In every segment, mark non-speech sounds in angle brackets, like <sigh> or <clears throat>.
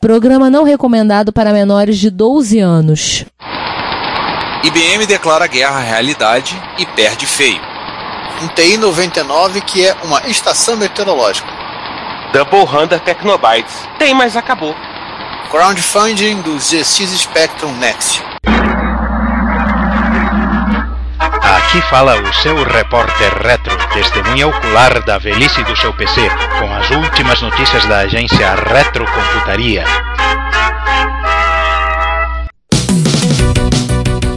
Programa não recomendado para menores de 12 anos. IBM declara guerra à realidade e perde feio. Um TI 99 que é uma estação meteorológica. Double Hunter Technobytes. Tem, mas acabou. Crowdfunding do ZX Spectrum Next. Aqui fala o seu repórter retro, testemunha ocular da velhice do seu PC, com as últimas notícias da agência Retrocomputaria.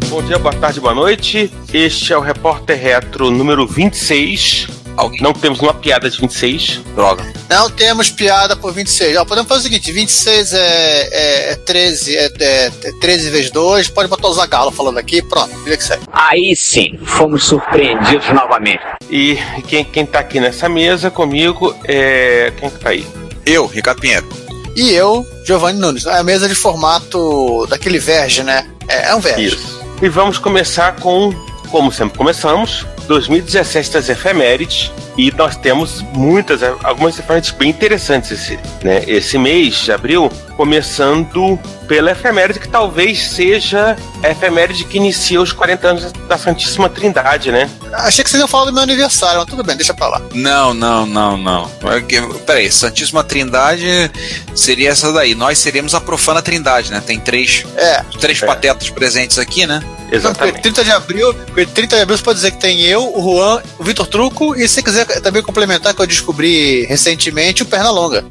Bom dia, boa tarde, boa noite. Este é o Repórter Retro número 26. Alguém? Não temos uma piada de 26. Droga. Não temos piada por 26. Ó, podemos fazer o seguinte: 26 é, é, é 13, é, é, é 13 vezes 2. Pode botar o Zagalo falando aqui. Pronto, que segue. Aí sim, fomos surpreendidos novamente. E quem, quem tá aqui nessa mesa comigo é. Quem que tá aí? Eu, Ricardo Pinheiro. E eu, Giovanni Nunes. É a mesa de formato daquele Verge, né? É, é um Verge. Isso. E vamos começar com, como sempre começamos, 2017 das efemérides. E nós temos muitas, algumas efemérides bem interessantes esse, né, esse mês de abril, começando pela efeméride que talvez seja a efeméride que inicia os 40 anos da Santíssima Trindade, né? Achei que vocês iam falar do meu aniversário, mas tudo bem, deixa pra lá. Não, não, não, não. É Peraí, Santíssima Trindade seria essa daí. Nós seríamos a profana Trindade, né? Tem três, É. três É. patetas presentes aqui, né? Não, porque Exatamente. 30 de abril, porque 30 de abril você pode dizer que tem eu, o Juan, o Vitor Truco e se você também complementar que eu descobri recentemente o Pernalonga.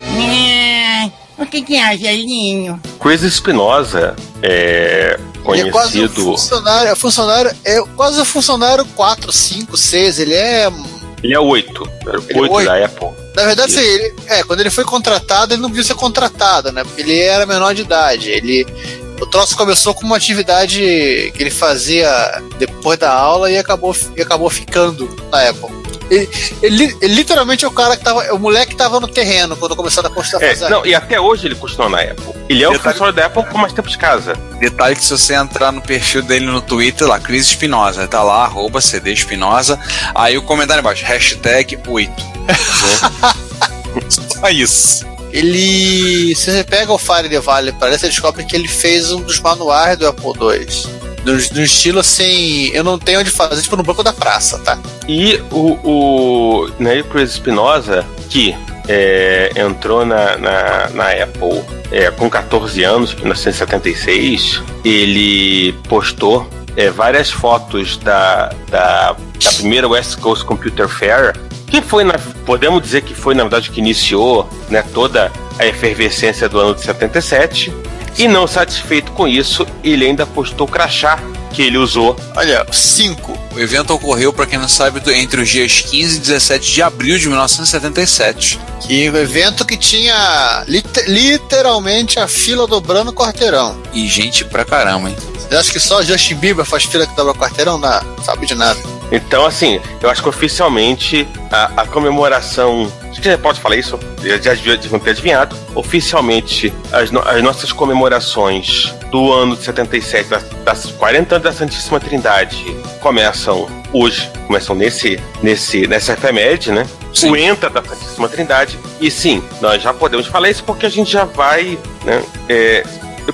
O que que é, Gelinho? Chris Espinosa é Ele é quase um conhecido. funcionário, é funcionário, é quase um funcionário 4, 5, 6, ele é Ele é 8. Era o Ele é 8 oito? da Apple. Na verdade, assim, ele, é, quando ele foi contratado, ele não podia ser contratado, né? Porque ele era menor de idade. Ele, o troço começou com uma atividade que ele fazia depois da aula e acabou, e acabou ficando na Apple. Ele, ele- ele literalmente é o cara que tava, é o moleque que tava no terreno quando começaram a construir a É, fazer. não, e até hoje ele continua na Apple. Ele é o Detalhe- funcionário da Apple com mais tempo de casa. Detalhe que se você entrar no perfil dele no Twitter, lá, Cris Espinosa, tá lá, arroba CD Espinosa, aí o comentário embaixo, hashtag 8. <laughs> Só isso. Ele. Se você pega o Fire the Valley, parece você descobre que ele fez um dos manuais do Apple II. No, no estilo assim, eu não tenho onde fazer, tipo no banco da praça, tá? E o, o, o Chris Espinosa, que é, entrou na, na, na Apple é, com 14 anos, em 1976, ele postou é, várias fotos da, da, da primeira West Coast Computer Fair, que foi, na, podemos dizer que foi, na verdade, que iniciou né, toda a efervescência do ano de 77. E não satisfeito com isso, ele ainda postou o crachá que ele usou Olha, 5. O evento ocorreu, para quem não sabe, entre os dias 15 e 17 de abril de 1977. Que o evento que tinha lit- literalmente a fila dobrando o quarteirão. E gente pra caramba, hein? Você acha que só o Justin Bieber faz fila que dobra o quarteirão? Não, sabe de nada. Então, assim, eu acho que oficialmente a, a comemoração. Acho que já pode falar isso, já devia deviam ter adivinhado. Oficialmente, as, no- as nossas comemorações do ano de 77, das, das 40 anos da Santíssima Trindade, começam hoje, começam nesse, nesse, nessa efeméride, né? Sim. O entra da Santíssima Trindade. E sim, nós já podemos falar isso porque a gente já vai, né? É,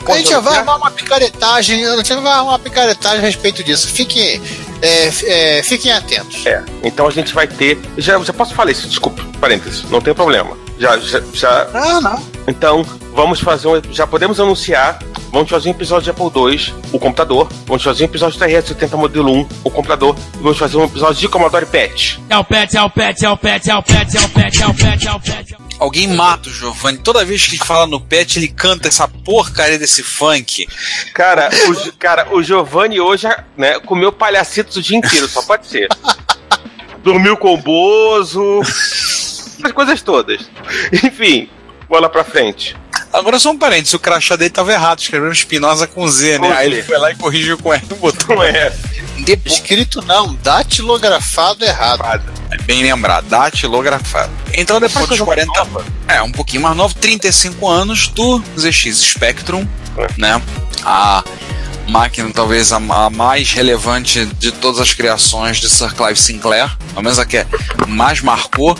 A gente já vai armar uma picaretagem, a gente vai armar uma picaretagem a respeito disso. Fiquem, é, é, fiquem atentos. É, então a gente vai ter. Já, já posso falar isso, desculpa, parênteses, não tem problema. Já, já, já- Ah, não. Então, vamos fazer um. Já podemos anunciar. Vamos fazer um episódio de Apple II, o computador. Vamos fazer um episódio da RS80 modelo 1, o computador. E vamos fazer um episódio de Commodore PET. É o pet, é o pet, é o pet, é o pet, é o pet, é o pet, é o pet. Alguém mata o Giovanni. Toda vez que ele fala no pet, ele canta essa porcaria desse funk. Cara, o, cara, o Giovanni hoje né, comeu palhacitos o dia inteiro, só pode ser. <laughs> Dormiu com o Bozo. As coisas todas. Enfim, bola pra frente. Agora só um parênteses, o crachá dele tava errado, escreveu Espinosa com Z, né? Aí ele foi lá e corrigiu com R e botou. Não é? Depois, Escrito não, datilografado errado. É bem lembrado, datilografado. Então depois dos 40 É, um pouquinho mais novo, 35 anos do ZX Spectrum, né? A máquina talvez a, a mais relevante de todas as criações de Sir Clive Sinclair, pelo menos a que mais marcou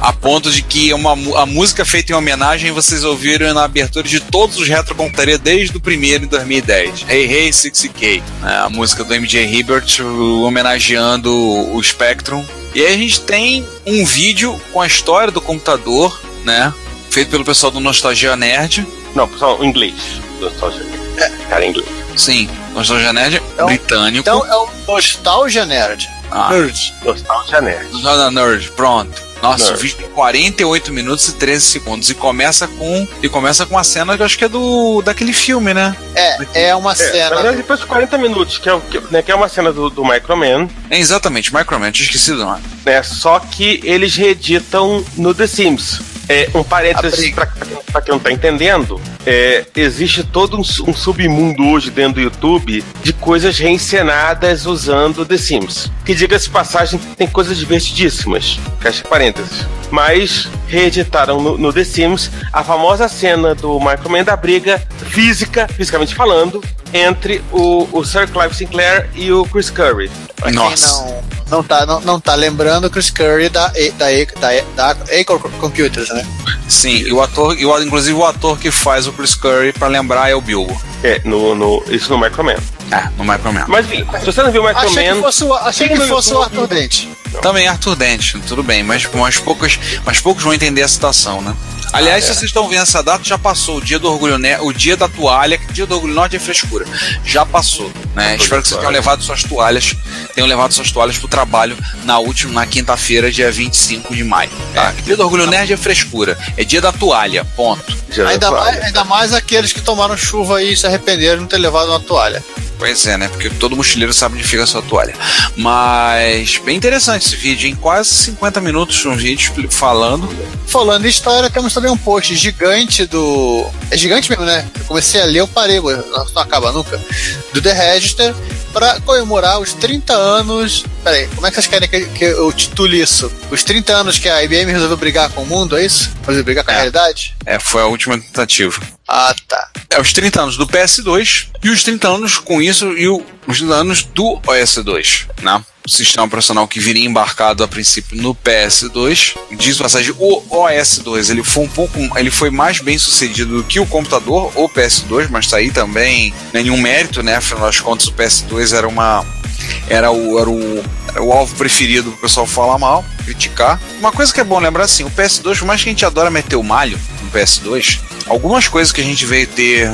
A ponto de que uma, a música feita em homenagem vocês ouviram na abertura de todos os retrocomputaria desde o primeiro em 2010. Hey Hey 60K. né, a música do MJ Hibbert homenageando o Spectrum. E aí a gente tem um vídeo com a história do computador, né? Feito pelo pessoal do Nostalgia Nerd. Não, pessoal, em inglês. Nostalgia. É. Cara, em inglês. Sim, Nostalgia Nerd Então- britânico. Então é o Nostalgia Nerd. Ah. Nerd. Nostalgia Nerd. Nostalgia Nerd, pronto. Nossa, Nerd. o vídeo tem 48 minutos e 13 segundos. E começa com. E começa com uma cena que eu acho que é do. daquele filme, né? É, é uma É, na cena. verdade, depois de 40 minutos, que é, o- que, né, que é uma cena do, do Microman, É exatamente, Microman, tinha esquecido o nome. né? Só que eles reeditam no The Sims. É, um parênteses pra, pra quem não tá entendendo, é, existe todo um, um submundo hoje dentro do YouTube de coisas reencenadas usando The Sims. Que diga-se passagem, tem coisas divertidíssimas. Fecha parênteses. Mas reeditaram no, no The Sims a famosa cena do Microman da briga física, fisicamente falando, entre o, o Sir Clive Sinclair e o Chris Curry. Pra Nossa. quem não, não, tá, não, não tá lembrando, o Chris Curry da, A- da, da, da Acre Computers, né? Sim, e o ator, e o, inclusive o ator que faz o Chris Curry, pra lembrar, é o Bilbo. É, no, no, isso no Microman. É, no Microman. Mas se você não viu o Achei que Microman, fosse o, achei que fosse o. Arthur Dente. Também Arthur Dent, tudo bem, mas, mas, poucos, mas poucos vão entender a citação, né? Aliás, se vocês estão vendo essa data, já passou o dia do orgulho, né? O dia da toalha, o dia do orgulho norte é frescura. Já passou, né? Espero que vocês tenham levado suas toalhas, tenham levado suas toalhas pro trabalho na última, na quinta-feira, dia 25 de maio. Tá? Dia do orgulho nerd é frescura. É dia da toalha, ponto. Ainda mais, ainda mais aqueles que tomaram chuva e se arrependeram de não ter levado uma toalha. Pois é, né? Porque todo mochileiro sabe onde fica a sua toalha. Mas bem interessante esse vídeo, em quase 50 minutos um vídeo falando. Falando em história, temos também um post gigante do. É gigante mesmo, né? Eu comecei a ler, eu parei, não acaba nunca. Do The Register, pra comemorar os 30 anos. Peraí, como é que vocês querem que, que eu titule isso? Os 30 anos que a IBM resolveu brigar com o mundo, é isso? Resolveu brigar com a É. realidade? É, foi a última tentativa. Ah, tá. É os 30 anos do PS2 e os 30 anos com isso e o- os 30 anos do OS2, né? O sistema operacional que viria embarcado a princípio no PS2. Diz passagem, o OS2 ele foi um pouco, ele foi mais bem sucedido do que o computador, o PS2, mas tá aí também nenhum mérito, né? Afinal das contas, o PS2 era uma era o, era o, era o alvo preferido pro pessoal falar mal, criticar. Uma coisa que é bom lembrar assim, o PS2, por mais que a gente adora meter o malho no PS2, algumas coisas que a gente veio ter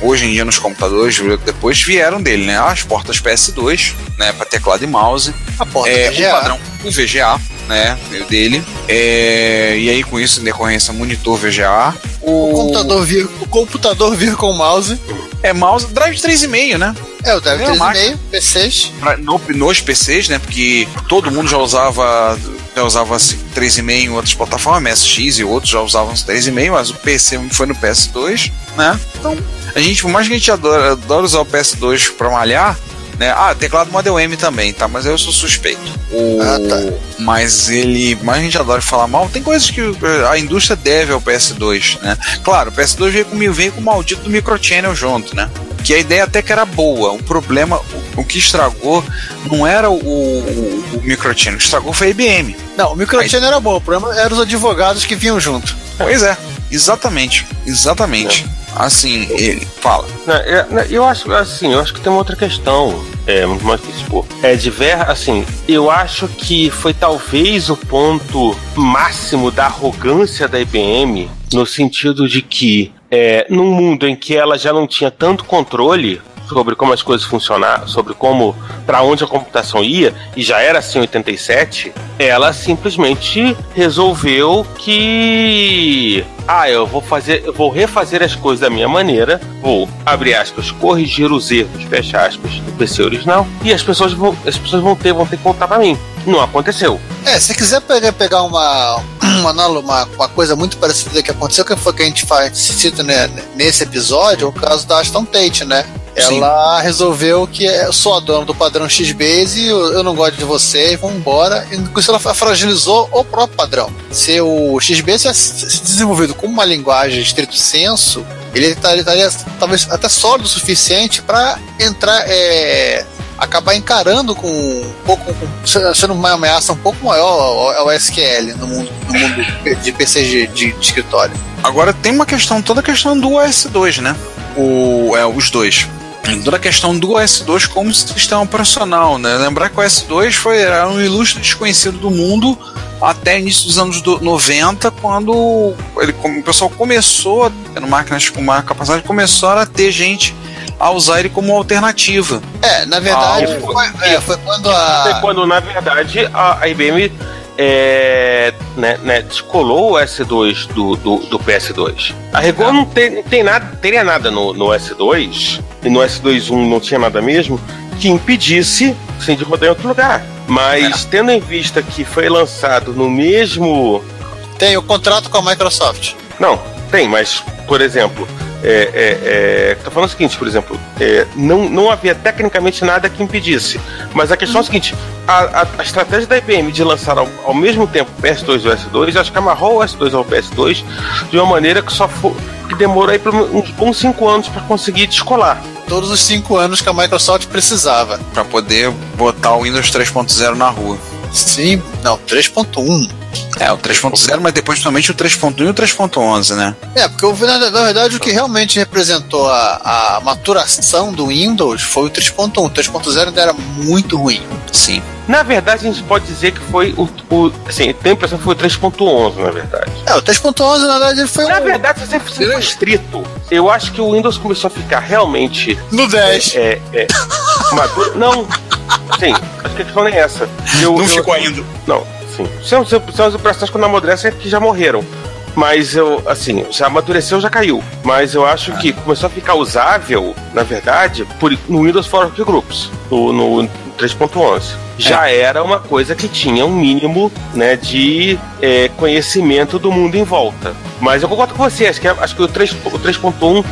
hoje em dia nos computadores, depois vieram dele, né? As portas PS2, né, para teclado e mouse, A porta é, VGA. o padrão, o VGA, né, dele. É, e aí com isso, em decorrência, monitor VGA. O computador vir, o computador vir com o mouse. É mouse, drive 3,5, né? É, o Drive É uma 3,5, P6. pra- no- nos PCs, né? Porque todo mundo já usava já usava assim, 3,5 em outras plataformas, MSX e outros já usavam 3,5, mas o PC foi no PS2, né? Então, a gente, por mais que a gente adora, adora usar o PS2 pra malhar, né? Ah, teclado Model M também, tá? Mas eu sou suspeito. O, Ah, tá. Mas ele. Mas a gente adora falar mal. Tem coisas que a indústria deve ao PS2, né? Claro, o PS2 veio com, veio com o maldito do microchannel junto, né? Que a ideia até que era boa. O problema, o, o que estragou não era o, o, o o que estragou foi a IBM. Não, o microchannel era bom, o problema eram os advogados que vinham junto. Pois é, exatamente. Exatamente. Assim, ele fala. Não, é, eu acho assim, eu acho que tem uma outra questão. É, muito mais que isso, pô. É de ver, assim, eu acho que foi talvez o ponto máximo da arrogância da IBM, no sentido de que, é, num mundo em que ela já não tinha tanto controle sobre como as coisas funcionavam, sobre como, para onde a computação ia, e já era assim em 87, ela simplesmente resolveu que ah, eu vou fazer, eu vou refazer as coisas da minha maneira, vou abrir aspas, corrigir os erros, fecha aspas, do PC original, e as pessoas vão, as pessoas vão ter, vão ter que contar pra mim. Não aconteceu. É, se quiser pegar, uma, uma, uma, uma coisa muito parecida que aconteceu, que foi que a gente faz, cita né, nesse episódio, é o caso da Aston Tate, né? Sim. Ela resolveu que é, eu sou a dona do padrão XBase, eu, eu não gosto de você, vamos embora. E com isso ela fragilizou o próprio padrão. Se o XBase tivesse se desenvolvido como uma linguagem de estrito senso, ele estaria, talvez até sólido o suficiente para entrar, é, acabar encarando com um pouco com, sendo uma ameaça um pouco maior ao, ao SQL no mundo, no mundo de PC de, de, de escritório. Agora tem uma questão, toda a questão do OS2, né? O, é, os dois. Toda a questão do OS2 como sistema operacional, né? Lembrar que o OS2 foi, era um ilustre desconhecido do mundo até início dos anos do 90, quando ele, o pessoal começou, tendo máquinas com uma capacidade, começou a ter gente a usar ele como alternativa. É, na verdade, Ah, foi, é, foi quando a. Até quando, na verdade, a, a IBM é, né, né, descolou o S2 do, do, do PS2. A rigor não tem, não tem nada, teria nada no, no S2, e no S21 não tinha nada mesmo, que impedisse assim, de rodar em outro lugar. Mas tendo em vista que foi lançado no mesmo. Tem o contrato com a Microsoft. Não, tem, mas, por exemplo, é, é, é, tô falando o seguinte, por exemplo, é, não, não havia tecnicamente nada que impedisse. Mas a questão é a seguinte: a, a- a estratégia da IBM de lançar ao, ao mesmo tempo o PS2 e o S2, acho que amarrou o S2 ao PS2 de uma maneira que só foi, que demorou aí por uns bons cinco anos para conseguir descolar. Todos os cinco anos que a Microsoft precisava. Para poder botar o Windows 3.0 na rua. Sim, não, 3.1. É, o 3.0, mas depois somente o 3.1 e o 3.11, né? É, porque o- na, na verdade o que realmente representou a, a maturação do Windows foi o 3.1. O 3.0 ainda era muito ruim. Sim. Na verdade, a gente pode dizer que foi o. o assim, tem a impressão que foi o 3.11, na verdade. É, o 3.11 na verdade ele foi Na um- verdade, se você for estrito, eu acho que o Windows começou a ficar realmente no 10. É, é, maduro. Não, sim, acho que a questão nem é essa. Eu, Não eu- ficou ainda. Não, sim. São, são, são as operações quando amadurecem é que já morreram. Mas eu, assim, já amadureceu, já caiu. Mas eu acho que começou a ficar usável, na verdade, por, no Windows for Workgroups, no, no 3.11. Já era uma coisa que tinha um mínimo né, de é, conhecimento do mundo em volta. Mas eu concordo com você, acho que, acho que o 3 o 3.1,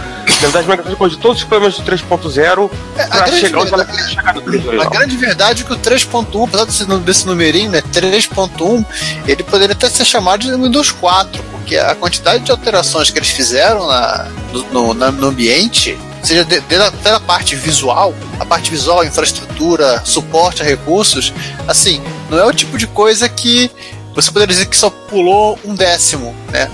na verdade, Microsoft de todos os problemas do 3.0 É, a para grande chegar onde ela verdade- queria chegar no 3 A grande verdade é que o 3.1, apesar desse, desse numerinho, né, 3.1, ele poderia até ser chamado de Windows 4, porque a quantidade de alterações que eles fizeram na, no, no- na- no ambiente, seja de- desde a, parte visual, a parte visual, infraestrutura, suporte a recursos, assim, não é o tipo de coisa que você poderia dizer que só pulou um décimo, né,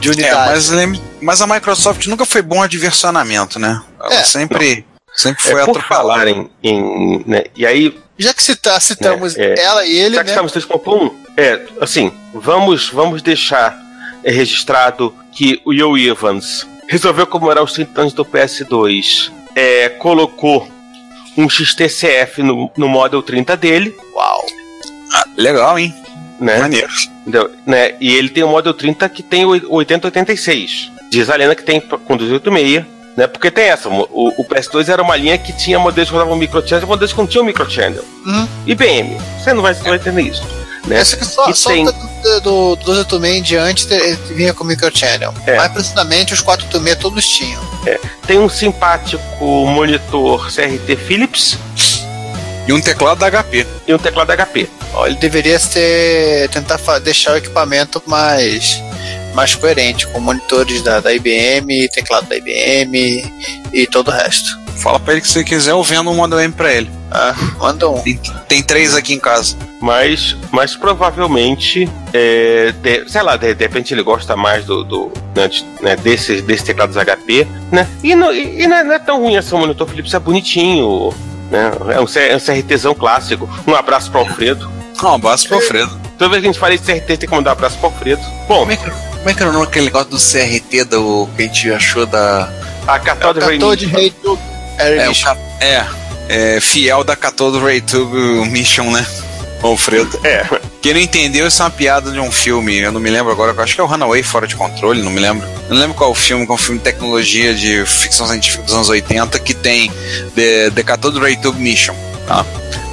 de É, unidade. mas, lem- mas a Microsoft nunca foi bom a diversionamento, né? Ela É, sempre, sempre foi É, por atropelada. falar em, em, né, e aí Já que cita, citamos É, é. ela e ele, Já que né, estamos 3.1, é, assim, vamos, vamos deixar é, registrado que o Joe Evans resolveu comemorar os 30 anos do PS2, é, colocou um XTCF no, no Model 30 dele, uau, Legal, hein? né? Maneiro. Entendeu? né? E ele tem o Model 30 que tem o 8086. Diz a lenda que tem com 286, né? Porque tem essa, o, o PS2 era uma linha que tinha modelos que rodavam microchannel e modelos que não tinham microchannel. Uhum. IBM, você não vai, vai entender isso. Né? Essa que só, E só tem- do, do, do 286 em diante te- vinha com microchannel. É. Mais precisamente, os 486 todos tinham. Tem um simpático monitor CRT Philips E um teclado da HP. e um teclado HP. Ó, ele deveria ter, tentar deixar o equipamento mais, mais coerente, com monitores da, da IBM, teclado da IBM e todo o resto. Fala pra ele que se quiser, eu vendo um Model M pra ele. Ah, manda um. Tem, tem três aqui em casa. Mas, mas provavelmente, é, de- sei lá, de, de repente ele gosta mais do, do né, de- né, desses, desses teclados HP, né? E, não, e, e não é- não é tão ruim assim, o monitor Philips é bonitinho, né? É um, é um CRTzão clássico. Um abraço pro Alfredo. Um abraço pro Alfredo. Toda vez que a gente fala de CRT, tem que mandar um abraço pro Alfredo. Bom, Como é, que, como é que era o nome daquele negócio do CRT do que a gente achou da. a Cathode Ray Cathode Air É, o é, é fiel da Cathode Ray Tube Mission, né? O Alfredo. É, Quem não entendeu, isso é uma piada de um filme. Eu não me lembro agora. Acho que é o Runaway Fora de Controle, não me lembro. Não lembro qual é o filme, é um filme de tecnologia de ficção científica dos anos 80 que tem The, The Cathode Ray Tube Mission. Tá?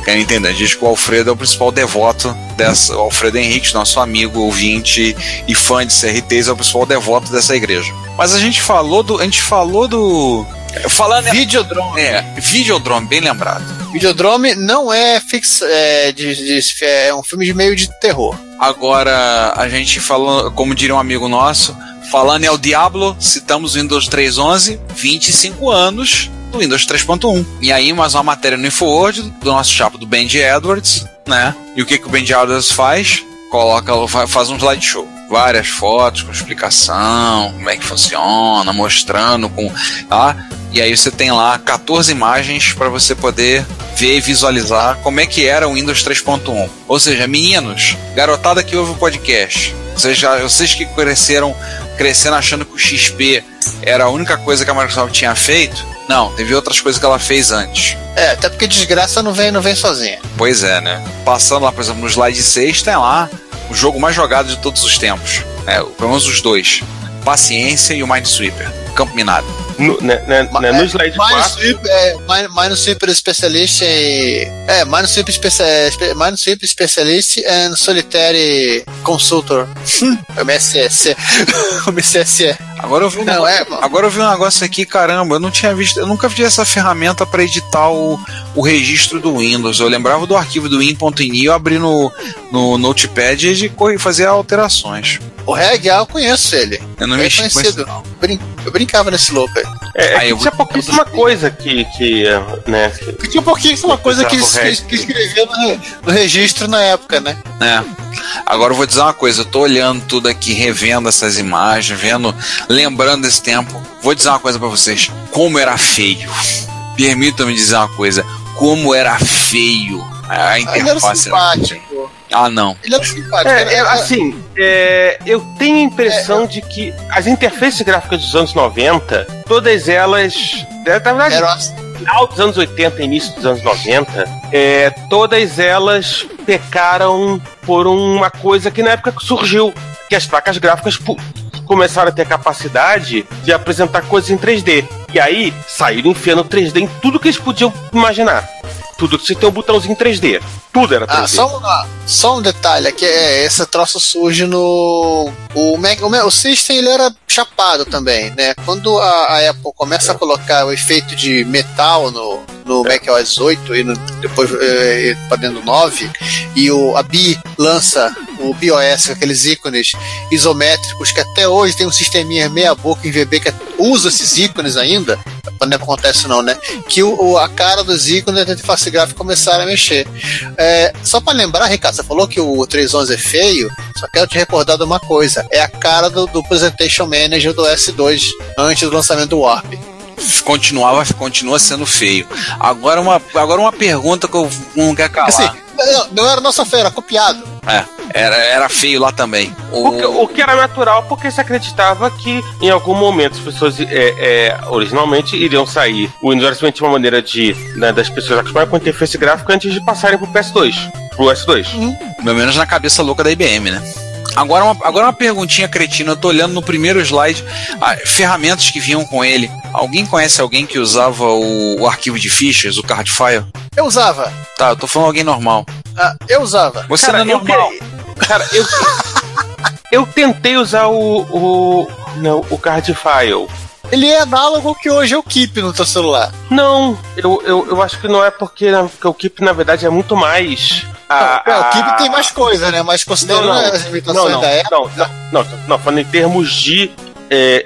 Quem não entender, diz que o Alfredo é o principal devoto dessa. O Alfredo Henrique, nosso amigo, ouvinte e fã de CRTs, é o principal devoto dessa igreja. Mas a gente falou do. A gente falou do. Falando. Videodrome. É, Videodrome, bem lembrado. Videodrome não é fix, é, de, de- é um filme de meio de terror. Agora, a gente falou, como diria um amigo nosso, falando é o Diablo, citamos o Windows 3.11, 25 anos do Windows 3.1. E aí, mais uma matéria no InfoWord do nosso chapa do Benji Edwards, né? E o que, que o Benji Edwards faz? Coloca, faz um slideshow várias fotos com explicação, como é que funciona, mostrando com, tá? E aí você tem lá 14 imagens para você poder ver e visualizar como é que era o Windows 3.1. Ou seja, meninos, garotada que ouve o podcast, vocês, já, vocês que cresceram crescendo achando que o XP era a única coisa que a Microsoft tinha feito, não, teve outras coisas que ela fez antes. É, até porque desgraça não vem, não vem sozinha. Pois é, né? Passando lá, por exemplo, no slide 6, tem lá o jogo mais jogado de todos os tempos. Né? Pelo menos os dois. Paciência e o Minesweeper. Campo Minado. No, né, né, né, no slide 4. É, Minesweeper Specialist e. É, Minesweeper Specialist, Minesweeper Specialist and Solitary Consultor. <laughs> MSS. MSS. <laughs> Agora eu vi um, não, é, agora eu vi um negócio aqui, caramba, eu não tinha visto, eu nunca vi essa ferramenta para editar o, o registro do Windows. Eu lembrava do arquivo do win.ini, eu abri no, no Notepad e fazia alterações. O Reg, ah, eu conheço ele. Eu não é mexi conhecido. Com Brin eu brincava nesse louco aí. É, é que tinha pouquíssima coisa que, que né? Que tinha pouquíssima coisa que, que, que escrevia no, no, registro na época, né? É. Agora eu vou dizer uma coisa, eu tô olhando tudo aqui, revendo essas imagens, vendo, lembrando desse tempo. Vou dizer uma coisa para vocês. Como era feio. Permitam-me dizer uma coisa. Como era feio a interface. Era simpático. Ah, não. Ele era simpático. É, é, assim, é, eu tenho a impressão é, de que as interfaces gráficas dos anos 90, todas elas. Na verdade, Era... final dos anos 80 início dos anos 90, é, todas elas pecaram por uma coisa que na época surgiu, que as placas gráficas começaram a ter a capacidade de apresentar coisas em 3D. E aí saíram enfiando 3D em tudo que eles podiam imaginar tudo. Você tem um botãozinho 3D. Tudo era 3D. Ah, só, um, só um detalhe, que é, esse troço surge no. O, Mac, o, o System ele era chapado também, né? Quando a, a Apple começa a colocar o efeito de metal no, é. macOS 8 e no, depois é, para dentro do 9, e o, a BI lança o BIOS, aqueles ícones isométricos que até hoje tem um sisteminha meia boca em VB que usa esses ícones ainda, quando acontece não, né? Que o, a cara dos ícones da interface gráfica começaram a mexer. É, só para lembrar, Ricardo, você falou que o 311 é feio, só quero te recordar de uma coisa: é a cara do, do Presentation Manager do S2 antes do lançamento do Warp continuava continua sendo feio. Agora uma, agora uma pergunta que eu não quero calar. Assim, não, não era nossa feira, era copiado. É, era, era feio lá também. O... O, que, o que era natural porque se acreditava que em algum momento as pessoas é, é, originalmente iriam sair. O Windows tinha uma maneira de né, das pessoas acostumarem com interface gráfica antes de passarem pro PS2, pro S2. Uhum. Pelo menos na cabeça louca da IBM, né? Agora uma, agora uma perguntinha cretina, eu tô olhando no primeiro slide ah, ferramentas que vinham com ele. Alguém conhece alguém que usava o, o arquivo de fichas, o card file? Eu usava. Tá, eu tô falando alguém normal. Ah, eu usava. Você cara, não é normal. Eu, cara, eu, <laughs> eu tentei usar o, o, não, o card file. Ele é análogo ao que hoje é o Keep no teu celular. Não, eu, eu, eu acho que não é porque, porque o Keep, na verdade, é muito mais a, a... o Keep tem mais coisa, né? Mas considerando não, não, as limitações não, da época. Não, não, não, não, falando em termos de é,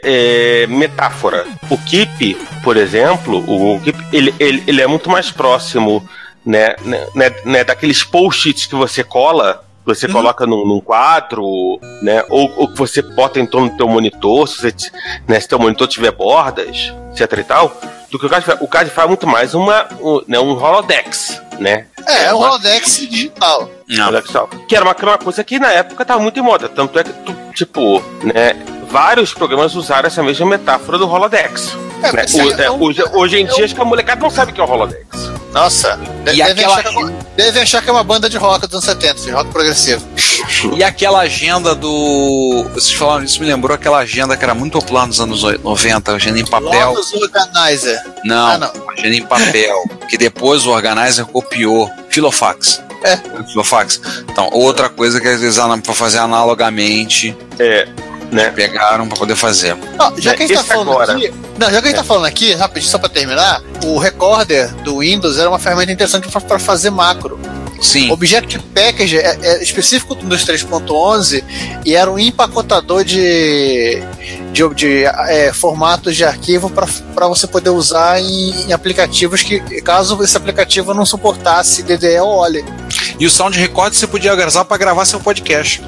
é, metáfora. O Keep, por exemplo, o Keep, ele, ele, ele é muito mais próximo né, né, né, daqueles post-its que você cola você uhum. coloca num, num, quadro, né? Ou, ou que você bota em torno do teu monitor, se, você, né, se teu monitor tiver bordas, etc e tal, do que o Cadify. O Cadify é muito mais uma, um, né, um holodex, né? É, é um digital. Não. Que era uma, uma coisa que na época tava muito em moda. Tanto é que, tipo, né? Vários programas usaram essa mesma metáfora do holodex. É, né? o, é, hoje, hoje, em dia, acho que a molecada não sabe o que é o holodex. Nossa, e deve, aquela... achar que, deve achar que é uma banda de rock dos anos 70, de rock progressivo. e aquela agenda do. Vocês falaram isso, me lembrou aquela agenda que era muito popular nos anos 90, agenda em papel. Lotus Organizer. Não, ah, não, agenda em papel. que depois o Organizer copiou. Filofax. É. Filofax. Então, outra coisa que às vezes para fazer analogamente. É né? Pegaram para poder fazer. Não, já que a gente tá falando agora. aqui, não, já que a gente tá é. falando aqui, rapidinho só para terminar, o Recorder do Windows era uma ferramenta interessante para fazer macro. Sim. Object Package é, é específico do Windows 3.11 e era um empacotador de de, de é, formatos de arquivo para você poder usar em, em, aplicativos que, caso esse aplicativo não suportasse DDE ou OLE. E o Sound Record você podia usar para gravar seu podcast.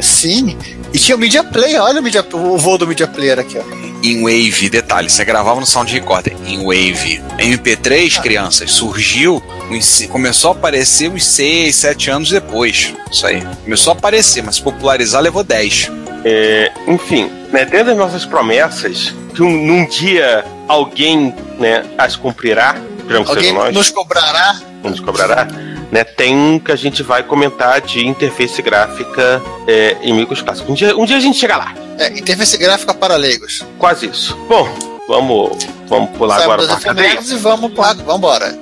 Sim. E tinha o Media Player, olha o, media, o voo do Media Player aqui, ó. Em Wave, detalhe, você gravava no Sound Recorder em Wave. MP3, ah. crianças, surgiu, começou a aparecer uns 6, 7 anos depois. Isso aí. Começou a aparecer, mas popularizar levou 10. É, enfim, né, dentro das nossas promessas, que um, num dia alguém né, as cumprirá, alguém nós, nos cobrará. Nos cobrará. Né, tem que a gente vai comentar de interface gráfica é, em micros clássicos. Um dia, um dia a gente chega lá. É, interface gráfica para leigos. Quase isso. Bom, vamos, vamos pular Saímos agora para a cadeia. E vamos, vamos embora.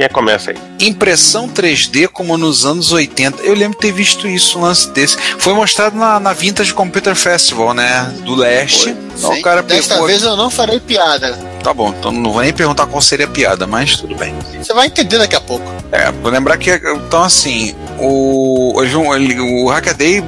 Quem é começa aí? Impressão 3D como nos anos 80. Eu lembro de ter visto isso, um lance desse. Foi mostrado na, na Vintage Computer Festival, né? Do leste. Então, o cara Desta pegou... vez eu não farei piada. Tá bom, então não vou nem perguntar qual seria a piada, mas tudo bem. Você vai entender daqui a pouco. É, vou lembrar que, então assim, o, o, o Hackaday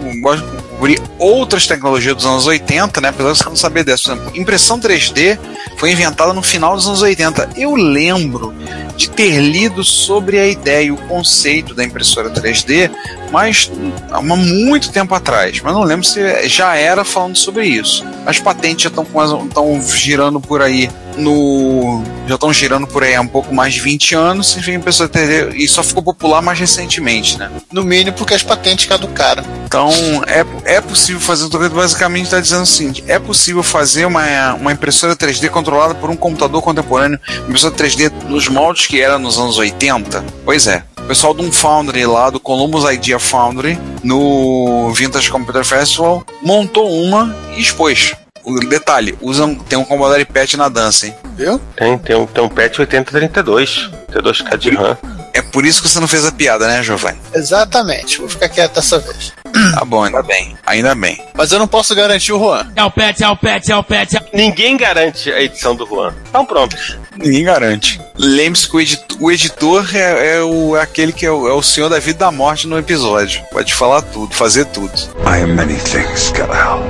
cobrir outras tecnologias dos anos 80, né? Apesar de você não saber dessa. Por exemplo, impressão 3D foi inventada no final dos anos 80. Eu lembro de ter lido sobre a ideia e o conceito da impressora 3D, mas há muito tempo atrás. Mas não lembro se já era falando sobre isso. As patentes já estão girando por aí no. Já estão girando por aí há um pouco mais de 20 anos, enfim, impressora 3D, e só ficou popular mais recentemente, né? No mínimo porque as patentes caducaram. Então é, é possível fazer, basicamente está dizendo o seguinte: é possível fazer uma, uma impressora 3D controlada por um computador contemporâneo, impressora 3D nos moldes que era nos anos 80? Pois é. O pessoal de um Foundry lá, do Columbus Idea Foundry, no Vintage Computer Festival, montou uma e expôs. O detalhe, usam, tem um Commodore PET na dança, hein? Viu? Tem, tem um, tem um PET 8032, 32K de RAM. É por isso que você não fez a piada, né, Giovanni? Exatamente. Vou ficar quieto dessa vez. Tá bom, ainda bem. Ainda bem. Mas eu não posso garantir o Juan. É o pet, é o pet, é o pet. Ninguém garante a edição do Juan. Então pronto. Ninguém garante. Lembre-se que o editor, o editor é, é, o, é aquele que é o, é o senhor da vida e da morte no episódio. Pode falar tudo, fazer tudo. I am many things, Kal-El.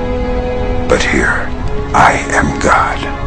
But here, I am God.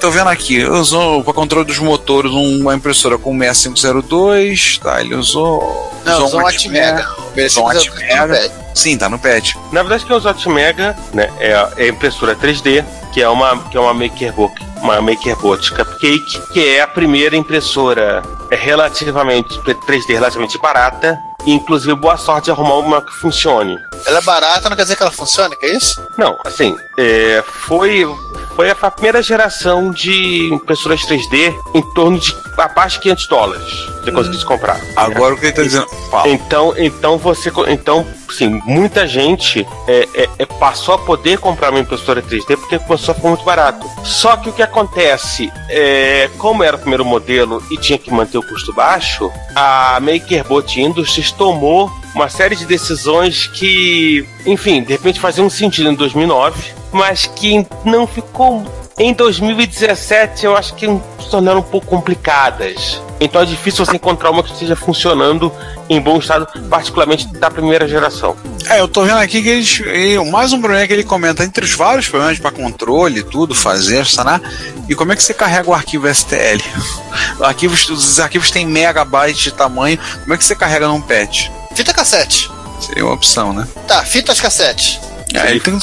Tô vendo aqui, usou para controle dos motores uma impressora com 6502, tá? Ele usou. Não, usou um Atmega. Usou um Atmega. Sim, tá no pad. Na verdade, quem usou Atmega né, é a impressora 3D, que é uma, que é uma MakerBook, uma MakerBot Cupcake, que é a primeira impressora é relativamente 3D relativamente barata inclusive, boa sorte de arrumar uma que funcione. Ela é barata, não quer dizer que ela funcione, que é isso? Não, assim, é, foi foi a primeira geração de impressoras 3D em torno de abaixo de 500 dólares. Você hum. conseguisse comprar. Agora o que ele está dizendo? Fala. Então, então você, então, sim, muita gente é, é, é, passou a poder comprar uma impressora 3D porque começou a ficar muito barato. Só que o que acontece, é, como era o primeiro modelo e tinha que manter o custo baixo, a MakerBot Industries tomou uma série de decisões que, enfim, de repente faziam sentido em 2009 mas que não ficou. Em 2017, eu acho que se tornaram um pouco complicadas. Então é difícil você encontrar uma que esteja funcionando em bom estado, particularmente da primeira geração. É, eu tô vendo aqui que eles. Mais um problema que ele comenta entre os vários problemas para controle, tudo, fazer, sanar. E como é que você carrega o arquivo STL? <laughs> Arquivos, os arquivos têm megabytes de tamanho. Como é que você carrega num patch? Fita cassete. Seria uma opção, né? Tá, fitas cassete. É, ele tem,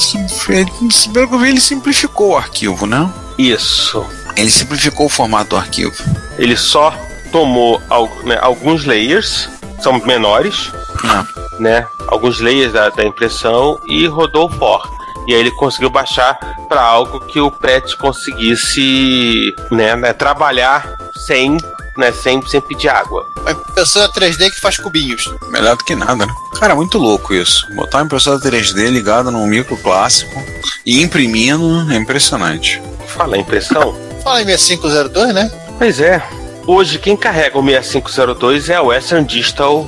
ele, pelo que eu vi, ele simplificou o arquivo, né? Isso. Ele simplificou o formato do arquivo. Ele só tomou né, alguns layers, são menores, Não. né? Alguns layers da, da impressão e rodou o for. E aí ele conseguiu baixar para algo que o PET conseguisse né, né, trabalhar sem né? Sem, sem pedir água. Uma impressora 3D que faz cubinhos. Melhor do que nada, né? Cara, muito louco isso. Botar uma impressora 3D ligada num micro clássico e imprimindo é impressionante. Fala em impressão? Fala em 6502, né? Pois é. Hoje quem carrega o 6502 é o Western Digital,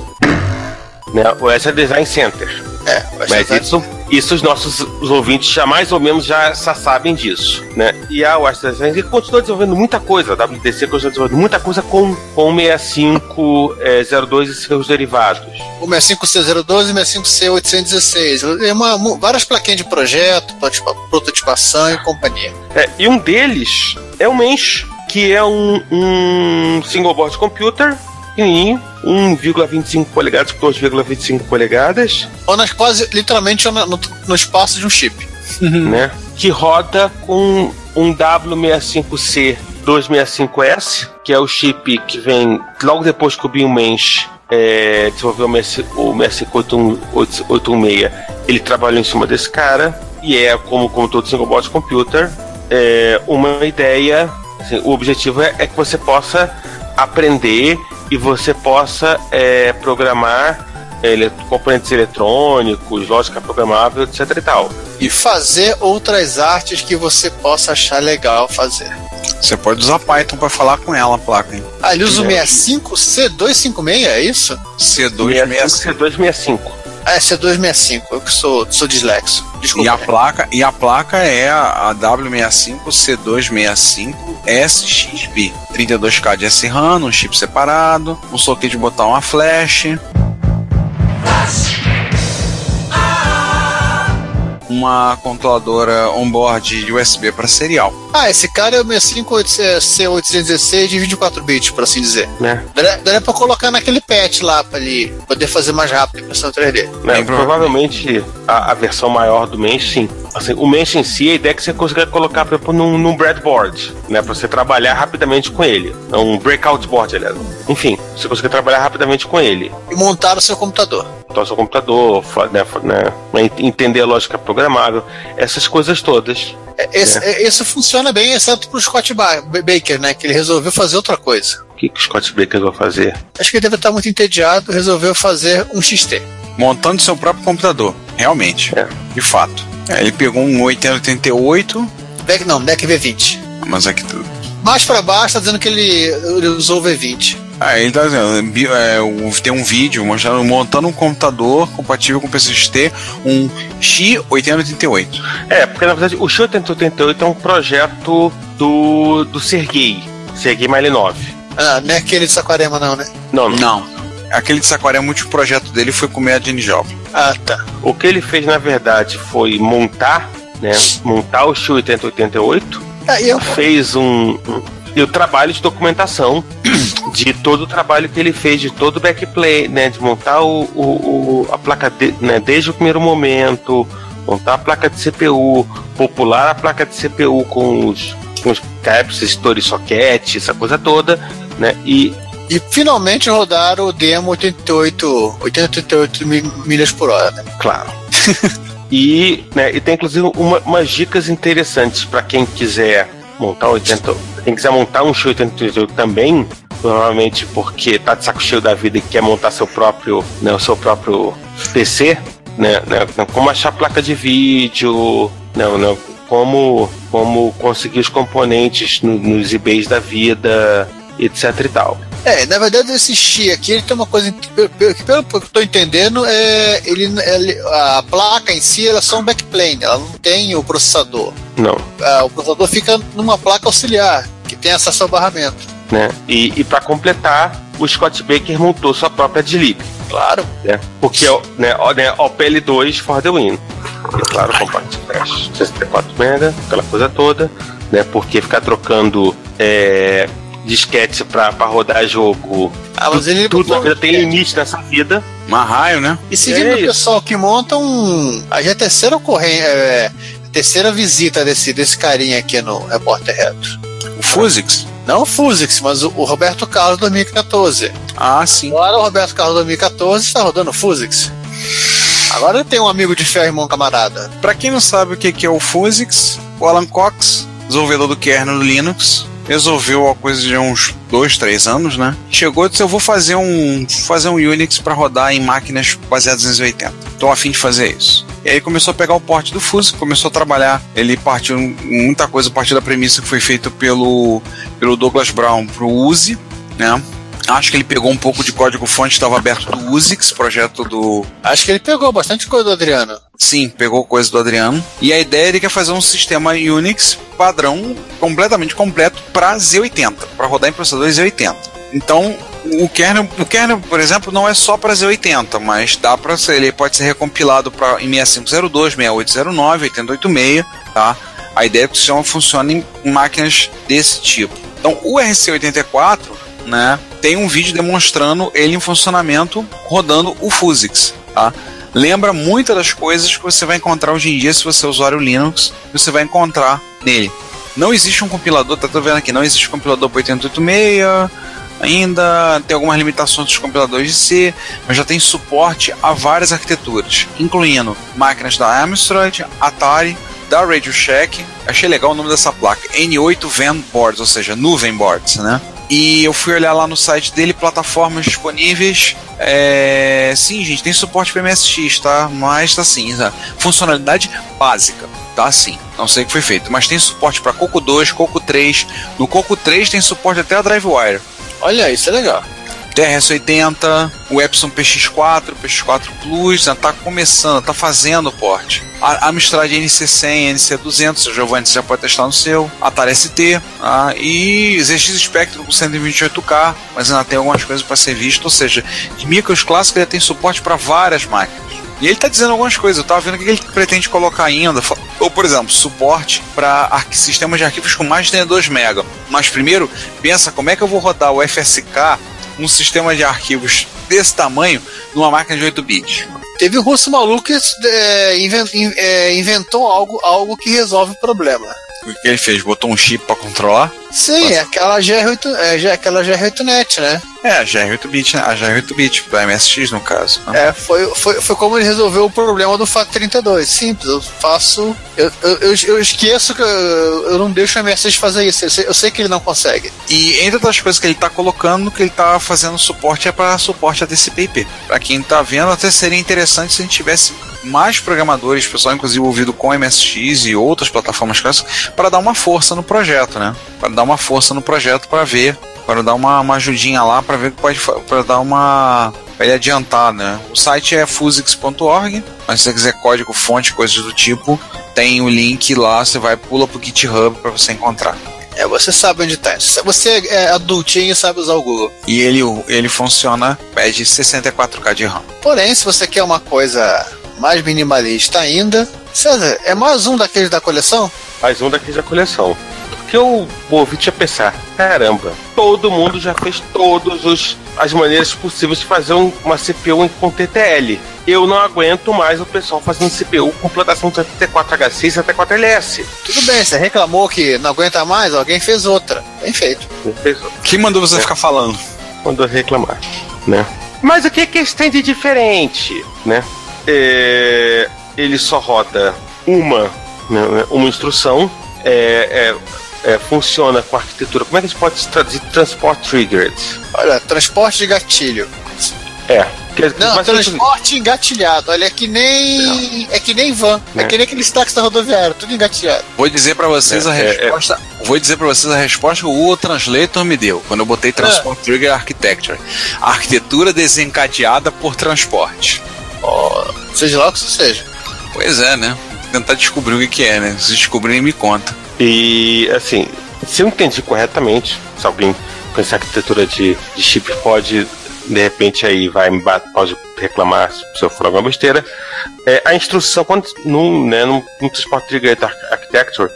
né? O Western Design Center. É, Mas isso, Isso os nossos os ouvintes já mais ou menos já, já sabem disso, né? E a AstraZeneca continua desenvolvendo muita coisa, a WTC continua desenvolvendo muita coisa com, com o 6502 e seus derivados. O 65C02 e o 65C816. Tem uma, várias plaquinhas de projeto, prototipa- prototipação e companhia. É, e um deles é o Mensch, que é um, um single board computer pequenininho, 1,25 polegadas por 2,25 polegadas, Ou nas quase, literalmente, no, no- no espaço de um chip. né? Que roda com um W65C 265S, que é o chip que vem logo depois que o Bill Mensch é, desenvolveu o MS o 65816. Ele trabalhou em cima desse cara e é, como, como todo single board computer, é, uma ideia. assim, o objetivo é, é que você possa aprender e você possa é, programar ele, componentes eletrônicos, lógica programável, etc e tal. E fazer outras artes que você possa achar legal fazer. Você pode usar Python para falar com ela a placa, hein? Ah, ele usa o É. 65C256, é isso? C265. C265. Ah, é C265, eu que sou, sou dislexo. Desculpa. E a placa, e a placa é a, a W65 C265 SXB. 32K de SRAM, um chip separado, um socket de botar uma flash. Uma controladora onboard de USB para serial. Ah, esse cara é o 65C816 de 24 bits, por assim dizer. Né? Daria, daria pra colocar naquele patch lá pra ele poder fazer mais rápido a impressão 3D. Né, provavelmente a, a versão maior do Mensch, sim. Assim, o Mensch em si, a ideia é que você consiga colocar, por exemplo, num, num breadboard, né? Pra você trabalhar rapidamente com ele. É Um breakout board, aliás. Enfim, você conseguir trabalhar rapidamente com ele. E montar o seu computador. Então, seu computador, né, né, entender a lógica programável, essas coisas todas. É, Esse, é, Isso funciona bem, exceto pro Scott Ba- Baker, né? Que ele resolveu fazer outra coisa. O que, que o Scott Baker vai fazer? Acho que ele deve estar muito entediado, resolveu fazer um XT. Montando seu próprio computador. Realmente. É. De fato. É, ele pegou um 8088, Deck não, Deck V20. mas aqui tudo. Mais pra baixo tá dizendo que ele, ele usou o V20. Ah, ele tá dizendo, é, o- tem um vídeo mostrando montando um computador compatível com o PCXT, um X8088. É, porque na verdade o X-8088 é um projeto do, do Sergei, Sergei Malinov. Ah, não é aquele de Saquarema não, né? Não, não. Não. Aquele de Saquarema, o último projeto dele foi comer a Jenny Job. Ah, tá. O que ele fez na verdade foi montar, né, montar o X-8088, Ah, e eu, fez um, e o trabalho de documentação <clears throat> de todo o trabalho que ele fez, de todo o backplay, né, de montar o, o- o- a placa de, né, desde o primeiro momento, montar a placa de CPU, popular a placa de CPU com os, com os caps, resistores, socket, essa coisa toda, né, e e finalmente rodaram o demo 88, 88 mi- milhas por hora, né? claro. <laughs> e, né, e tem inclusive uma- umas dicas interessantes para quem quiser montar um 80, quem quiser montar um X88 também, provavelmente porque tá de saco cheio da vida e quer montar seu próprio, né, o seu próprio PC, né, né, como achar placa de vídeo, não, não, como como conseguir os componentes no- nos eBays da vida, etc e tal. É, na verdade esse Xi aqui, ele tem uma coisa, pelo, pelo, pelo que eu tô entendendo, é, ele, ele- a placa em si, ela é só um backplane, ela não tem o processador. Não, Ah, o processador fica numa placa auxiliar, que tem acesso ao barramento. né? E, e para completar, o Scott Baker montou sua própria Dilip. Claro. né? Porque é o- né, o- né, OPL2 for the win. E claro, compact flash 64 MB, aquela coisa toda, né? Porque ficar trocando é, disquete pra, pra rodar jogo. Ah, mas ele tudo na vida tem limite nessa vida. Uma raio, né? E seguindo É o isso. pessoal que monta um. A já é a terceira ocorrência. É, terceira visita desse, desse carinha aqui no Repórter Retro. O Fusix? Não o Fusix, mas o, o Roberto Carlos 2014. Ah, sim. Agora o Roberto Carlos 2014 está rodando o Fusix. Agora ele tem um amigo de ferro, irmão camarada. Pra quem não sabe o que que é o Fusix, o Alan Cox, desenvolvedor do kernel do Linux, resolveu há coisa de uns dois, três anos, né? Chegou e disse: Eu vou fazer um, fazer um Unix para rodar em máquinas baseadas em 280. Tô a fim de fazer isso. E aí começou a pegar o porte do Fusix, começou a trabalhar. Ele partiu muita coisa a partir da premissa que foi feita pelo, pelo Douglas Brown pro USE, né? Acho que ele pegou um pouco de código-fonte estava aberto do Usix, projeto do. Acho que ele pegou bastante coisa do Adriano. Sim, pegou coisa do Adriano. E a ideia é ele quer fazer um sistema Unix padrão completamente completo para Z80, para rodar em processadores Z80. Então, o kernel, o kernel, por exemplo, não é só para Z80, mas dá para ser, ele pode ser recompilado para em 6502, 6809, 8086, tá? A ideia é que o sistema funcione em máquinas desse tipo. Então, o RC84, né, tem um vídeo demonstrando ele em funcionamento rodando o Fusix, tá? Lembra muitas das coisas que você vai encontrar hoje em dia se você é usuário Linux, você vai encontrar nele. Não existe um compilador, tá vendo aqui, não existe compilador para 8086, ainda tem algumas limitações dos compiladores de C, mas já tem suporte a várias arquiteturas, incluindo máquinas da Amstrad, Atari, da Radio Shack. Achei legal o nome dessa placa, N8 Van Boards, ou seja, nuvem boards, né? E eu fui olhar lá no site dele, plataformas disponíveis. É... Sim, gente, tem suporte para MSX, tá? Mas tá assim, tá? funcionalidade básica, tá assim. Não sei o que foi feito, mas tem suporte para Coco 2, Coco 3. No Coco 3 tem suporte até a DriveWire. Olha, isso é legal. TRS-80, o Epson PX4, PX4 Plus, já tá começando, tá fazendo o porte. A Amstrad NC100, NC200, o Giovanni já pode testar no seu. Atari ST ah, e ZX Spectrum com 128K, mas ainda tem algumas coisas para ser visto. Ou seja, de micros clássicos ele tem suporte para várias máquinas. E ele está dizendo algumas coisas, eu estava vendo o que ele pretende colocar ainda. Ou, por exemplo, suporte para sistemas de arquivos com mais de 2 MB. Mas primeiro, pensa como é que eu vou rodar o FSK um sistema de arquivos desse tamanho numa máquina de 8 bits. Teve um russo maluco que é, é, inventou algo, algo que resolve o problema. O que ele fez? Botou um chip para controlar? Sim, é aquela GR8, é, aquela GR8net, né? É, a GR8-bit, né? A GR8-bit, da MSX no caso. Né? É, foi, foi, foi como ele resolveu o problema do FAT32. Simples, eu faço. Eu, eu, eu, eu esqueço que eu, eu, não deixo o MSX fazer isso. Eu sei, eu sei, que ele não consegue. E entre outras coisas que ele está colocando, que ele está fazendo suporte é para suporte a TCP/IP. Para quem está vendo, até seria interessante se a gente tivesse mais programadores, pessoal inclusive envolvido com MSX e outras plataformas clássicas, para dar uma força no projeto, né? Para dar uma força no projeto para ver, para dar uma, uma ajudinha lá, para ver que pode para dar uma ele adiantar, né? O site é fusix.org, mas se você quiser código fonte, coisas do tipo, tem o link lá, você vai pula pro GitHub para você encontrar. É, você sabe onde tá. Você é adultinho e sabe usar o Google. E ele, ele funciona, pede 64K de RAM. Porém, se você quer uma coisa mais minimalista ainda. César, é mais um daqueles da coleção? Mais um daqueles da coleção. Porque o ouvinte ia pensar, caramba, todo mundo já fez todas as maneiras possíveis de fazer um, uma CPU com TTL. Eu não aguento mais o pessoal fazendo CPU com plantação de 74HC e 74LS. Tudo bem, você reclamou que não aguenta mais, alguém fez outra. Bem feito. Fez outra. Quem mandou você é. ficar falando? Mandou reclamar, né? Mas o que, que eles têm de diferente, né? É, ele só roda uma, né, uma instrução, é, é, é, funciona com arquitetura. Como é que a gente pode traduzir Transport Triggered? Olha, transporte de gatilho. É. Não, mas transporte engatilhado. Olha, é que nem. É que nem van. É, é que nem aqueles táxis da rodoviária, tudo engatilhado. Vou dizer para vocês a resposta. Vou dizer para vocês a resposta que o Google Translator me deu quando eu botei Transport Trigger Architecture. Arquitetura desencadeada por transporte. Oh, seja lá o que isso seja. Pois é, né? Tentar descobrir o que, que é, né? Se descobrir, me conta. E, assim, se eu entendi corretamente, se alguém com essa arquitetura de, de chip pode, de repente, aí vai me pode reclamar se eu for alguma besteira. É, a instrução, quando num, né, num, num Transport Trigger Architecture,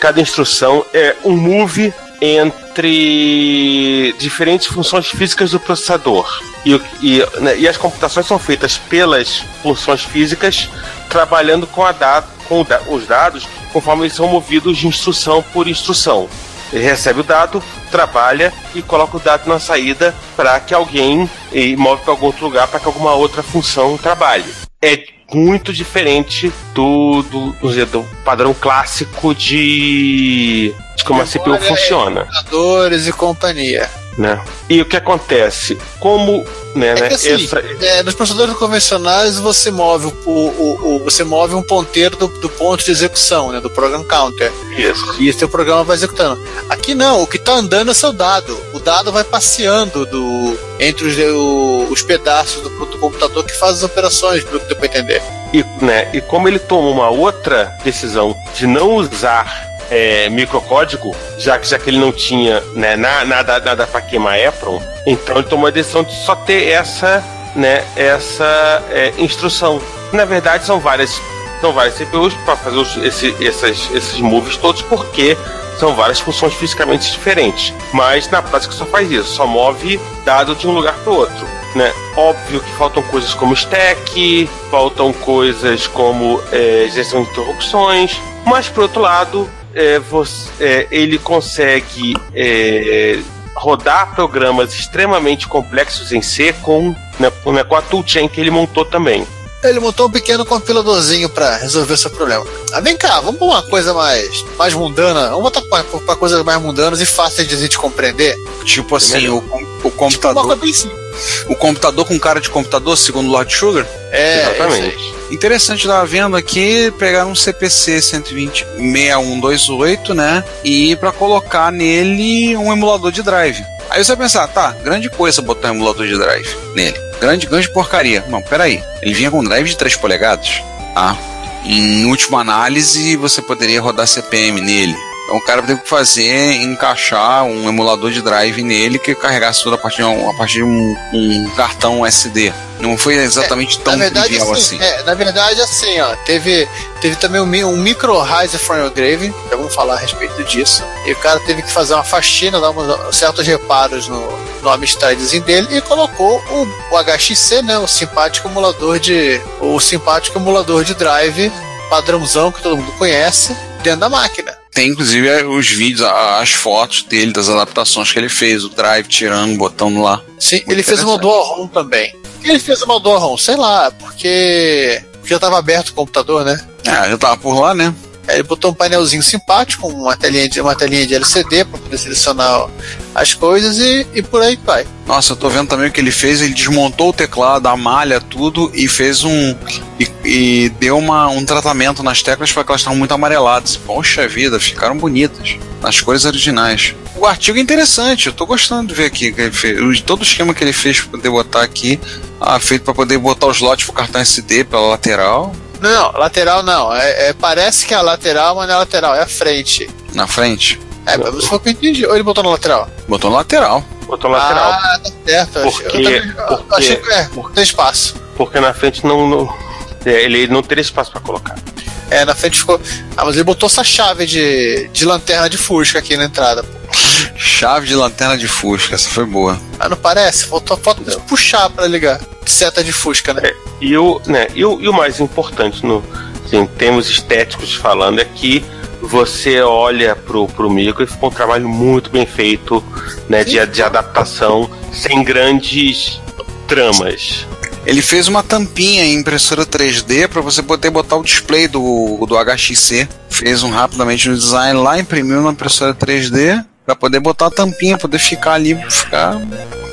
cada instrução é um move entre diferentes funções físicas do processador. E, e, né, e as computações são feitas pelas funções físicas trabalhando com, a dado, com os dados conforme eles são movidos de instrução por instrução. Ele recebe o dado, trabalha e coloca o dado na saída para que alguém e move para algum outro lugar para que alguma outra função trabalhe. É muito diferente do, do, do padrão clássico de, de como a CPU funciona. Computadores e companhia. né? E o que acontece? Como né, É né, que assim, essa, é, nos processadores convencionais você move o, o- o- você move um ponteiro do, do ponto de execução, né, do program counter. Isso. E esse programa vai executando. Aqui não, o que está andando é seu dado. O dado vai passeando do entre os, o- os pedaços do, do computador que faz as operações, pelo que deu para entender. E, né, e como ele tomou uma outra decisão de não usar é, microcódigo, já que, já que ele não tinha né, na- nada, nada para queimar EPROM, então ele tomou a decisão de só ter essa, né, essa é, instrução. Na verdade, são várias, são várias CPUs para fazer os- esse, essas, esses moves todos, porque são várias funções fisicamente diferentes. Mas na prática só faz isso, só move dado de um lugar para outro. Né? Óbvio que faltam coisas como stack, faltam coisas como é, gestão de interrupções, mas por outro lado, é, você- é, ele consegue é, rodar programas extremamente complexos em C com, né, com, né, com a toolchain que ele montou também. Ele montou um pequeno compiladorzinho para resolver o seu problema. Ah, vem cá, vamos pra uma coisa mais, mais mundana. Vamos botar pra, pra coisas mais mundanas e fáceis de a gente compreender. Tipo assim, o, o Tipo uma computador. coisa bem simples. O computador com cara de computador, segundo o Lord Sugar. É, Exatamente. aí. Interessante, tava vendo aqui, pegar um CPC 120 6128, né? E para colocar nele um emulador de drive. Aí você vai pensar, tá, grande coisa botar um emulador de drive nele. Grande, grande porcaria. Não, peraí. Ele vinha com drive de 3 polegadas, tá? Em última análise, você poderia rodar CPM nele. O cara teve que fazer, encaixar um emulador de drive nele que carregasse tudo a partir de um, a partir de um, um cartão SD. Não foi exatamente tão na verdade, trivial assim, assim. é, na verdade, assim, ó, teve, teve também um, um micro Rise from your grave, já vamos falar a respeito disso. E o cara teve que fazer uma faxina, dar uns certos reparos no, no Amstradzinho dele e colocou o, o HXC, né, o simpático emulador de, o simpático emulador de drive padrãozão que todo mundo conhece dentro da máquina. Tem inclusive é, os vídeos, as fotos dele, das adaptações que ele fez, o drive tirando, botando lá. Sim, ele fez uma dual ROM também. Por que ele fez uma dual ROM? Sei lá, porque, já estava aberto o computador, né? Ah, já tava por lá, né? Aí ele botou um painelzinho simpático, uma telinha de, uma telinha de LCD para poder selecionar as coisas e, e por aí vai. Nossa, eu tô vendo também o que ele fez. Ele desmontou o teclado, a malha, tudo e fez um. E, e deu uma, um tratamento nas teclas para que elas estavam muito amareladas. Poxa vida, ficaram bonitas. Nas cores originais. O artigo é interessante, eu tô gostando de ver aqui. Todo o esquema que ele fez para poder botar aqui. Ah, feito para poder botar os slots pro cartão SD pela lateral. Não, não, lateral não. É, é- parece que é a lateral, mas não é a lateral, é a frente. Na frente. É, mas você foi o que eu entendi. Ou ele botou na lateral? Botou na lateral. Botou na lateral. Ah, tá certo. eu achei- Porque- eu, também- eu porque- achei que é, tem espaço. Porque na frente não. não é, ele não teria espaço para colocar. É, na frente ficou. Ah, mas ele botou essa chave de, de lanterna de Fusca aqui na entrada. pô. Chave de lanterna de Fusca, essa foi boa. Ah, não parece? Faltou falta de puxar pra ligar. Seta de Fusca, né? É, e, o, né, e, o, e o mais importante, no, assim, em termos estéticos falando, é que você olha pro, pro micro e ficou um trabalho muito bem feito né, de, de adaptação, sem grandes tramas. Ele fez uma tampinha em impressora 3D para você poder botar o display do, do HXC. Fez um rapidamente no design lá, imprimiu na impressora 3D para poder botar a tampinha, poder ficar ali, ficar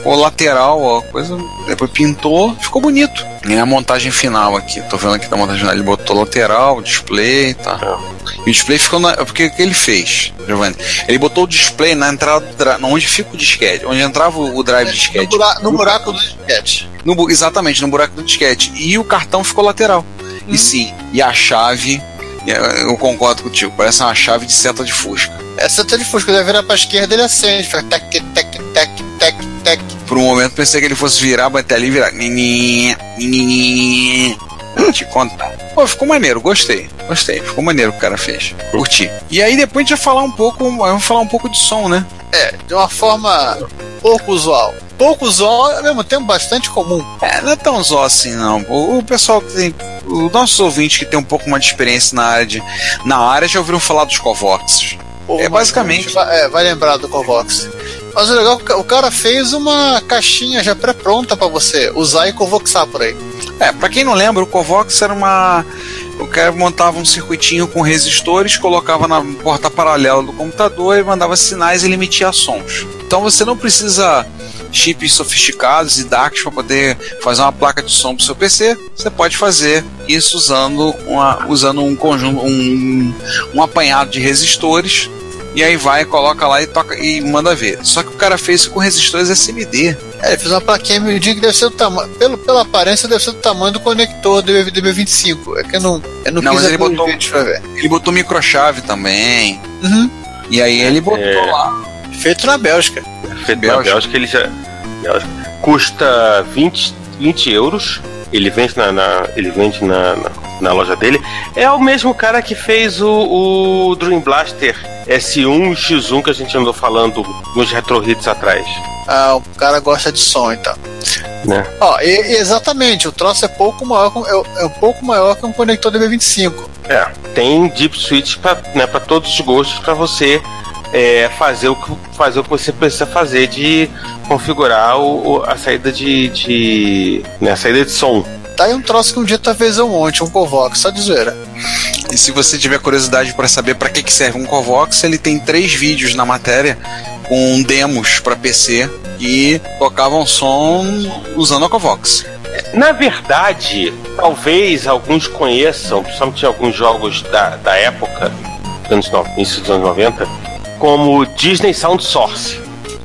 o lateral, ó, coisa. Depois pintou, ficou bonito. E a montagem final aqui, tô vendo aqui da montagem final, ele botou lateral, display, tá. E o display ficou na. Porque o que ele fez, Giovanni? Ele botou o display na entrada onde fica o disquete, onde entrava o drive No, disquete. bura- no buraco do disquete. No exatamente, no buraco do disquete. E o cartão ficou lateral. E sim, e a chave, eh, eu concordo contigo, parece uma chave de seta de fusca. Essa seta de Fusca deve virar pra esquerda ele acende. Fica tec, tec, tec, tec. Por um momento pensei que ele fosse virar, bater ali e virar. Te contar. Pô, ficou maneiro, gostei. Gostei, ficou maneiro o que o cara fez. Curti. E aí depois a gente vai falar um pouco, vamos falar um pouco de som, né? É, de uma forma pouco usual. Pouco usual, ao mesmo tempo bastante comum. É, não é tão só assim, não. O, o pessoal que tem. Os nossos ouvintes que tem um pouco mais de experiência na área, de, na área já ouviram falar dos Covox. É, basicamente- Vai, é, vai lembrar do Covox. Mas o legal é o cara fez uma caixinha já pré-pronta pra você usar e convoxar por aí. É, pra quem não lembra, o Covox era uma. O cara montava um circuitinho com resistores, colocava na porta paralela do computador e mandava sinais e ele emitia sons. Então você não precisa chips sofisticados e DACs para poder fazer uma placa de som para o seu PC. Você pode fazer isso usando, uma, usando um conjunto, um, um apanhado de resistores e aí vai, coloca lá e toca e manda ver. Só que o cara fez isso com resistores SMD. É, ele fez uma plaquinha MIDI que deve ser do tamanho, pelo, pela aparência, deve ser do tamanho do conector do DB25. É que eu não, eu não Não, quis mas ele botou-. Ele botou microchave também. Uhum. E aí ele botou É. lá. Feito na Bélgica. Feito na Bélgica. Bélgica, ele já. Bélgica. Custa 20, 20 euros. Ele vende na, na- ele vende na, na, na loja dele. É o mesmo cara que fez o, o Dream Blaster S1 e X1 que a gente andou falando nos Retro Hits atrás. Ah, o cara gosta de som, então. Né? Ó, e- exatamente, o troço é pouco maior, um- é, é um pouco maior que um conector DB25. É, tem Deep Switch para né, pra todos os gostos para você é, fazer, o que, fazer o que você precisa fazer de configurar o- a saída de, de né, a saída de som. Tá aí um troço que um dia talvez eu monte, um Covox, só de zoeira. E se você tiver curiosidade para saber para que, que serve um Covox, ele tem três vídeos na matéria com demos para PC e tocavam som usando a Covox. Na verdade, talvez alguns conheçam, principalmente alguns jogos da, da época, anos no- início dos anos 90, como Disney Sound Source.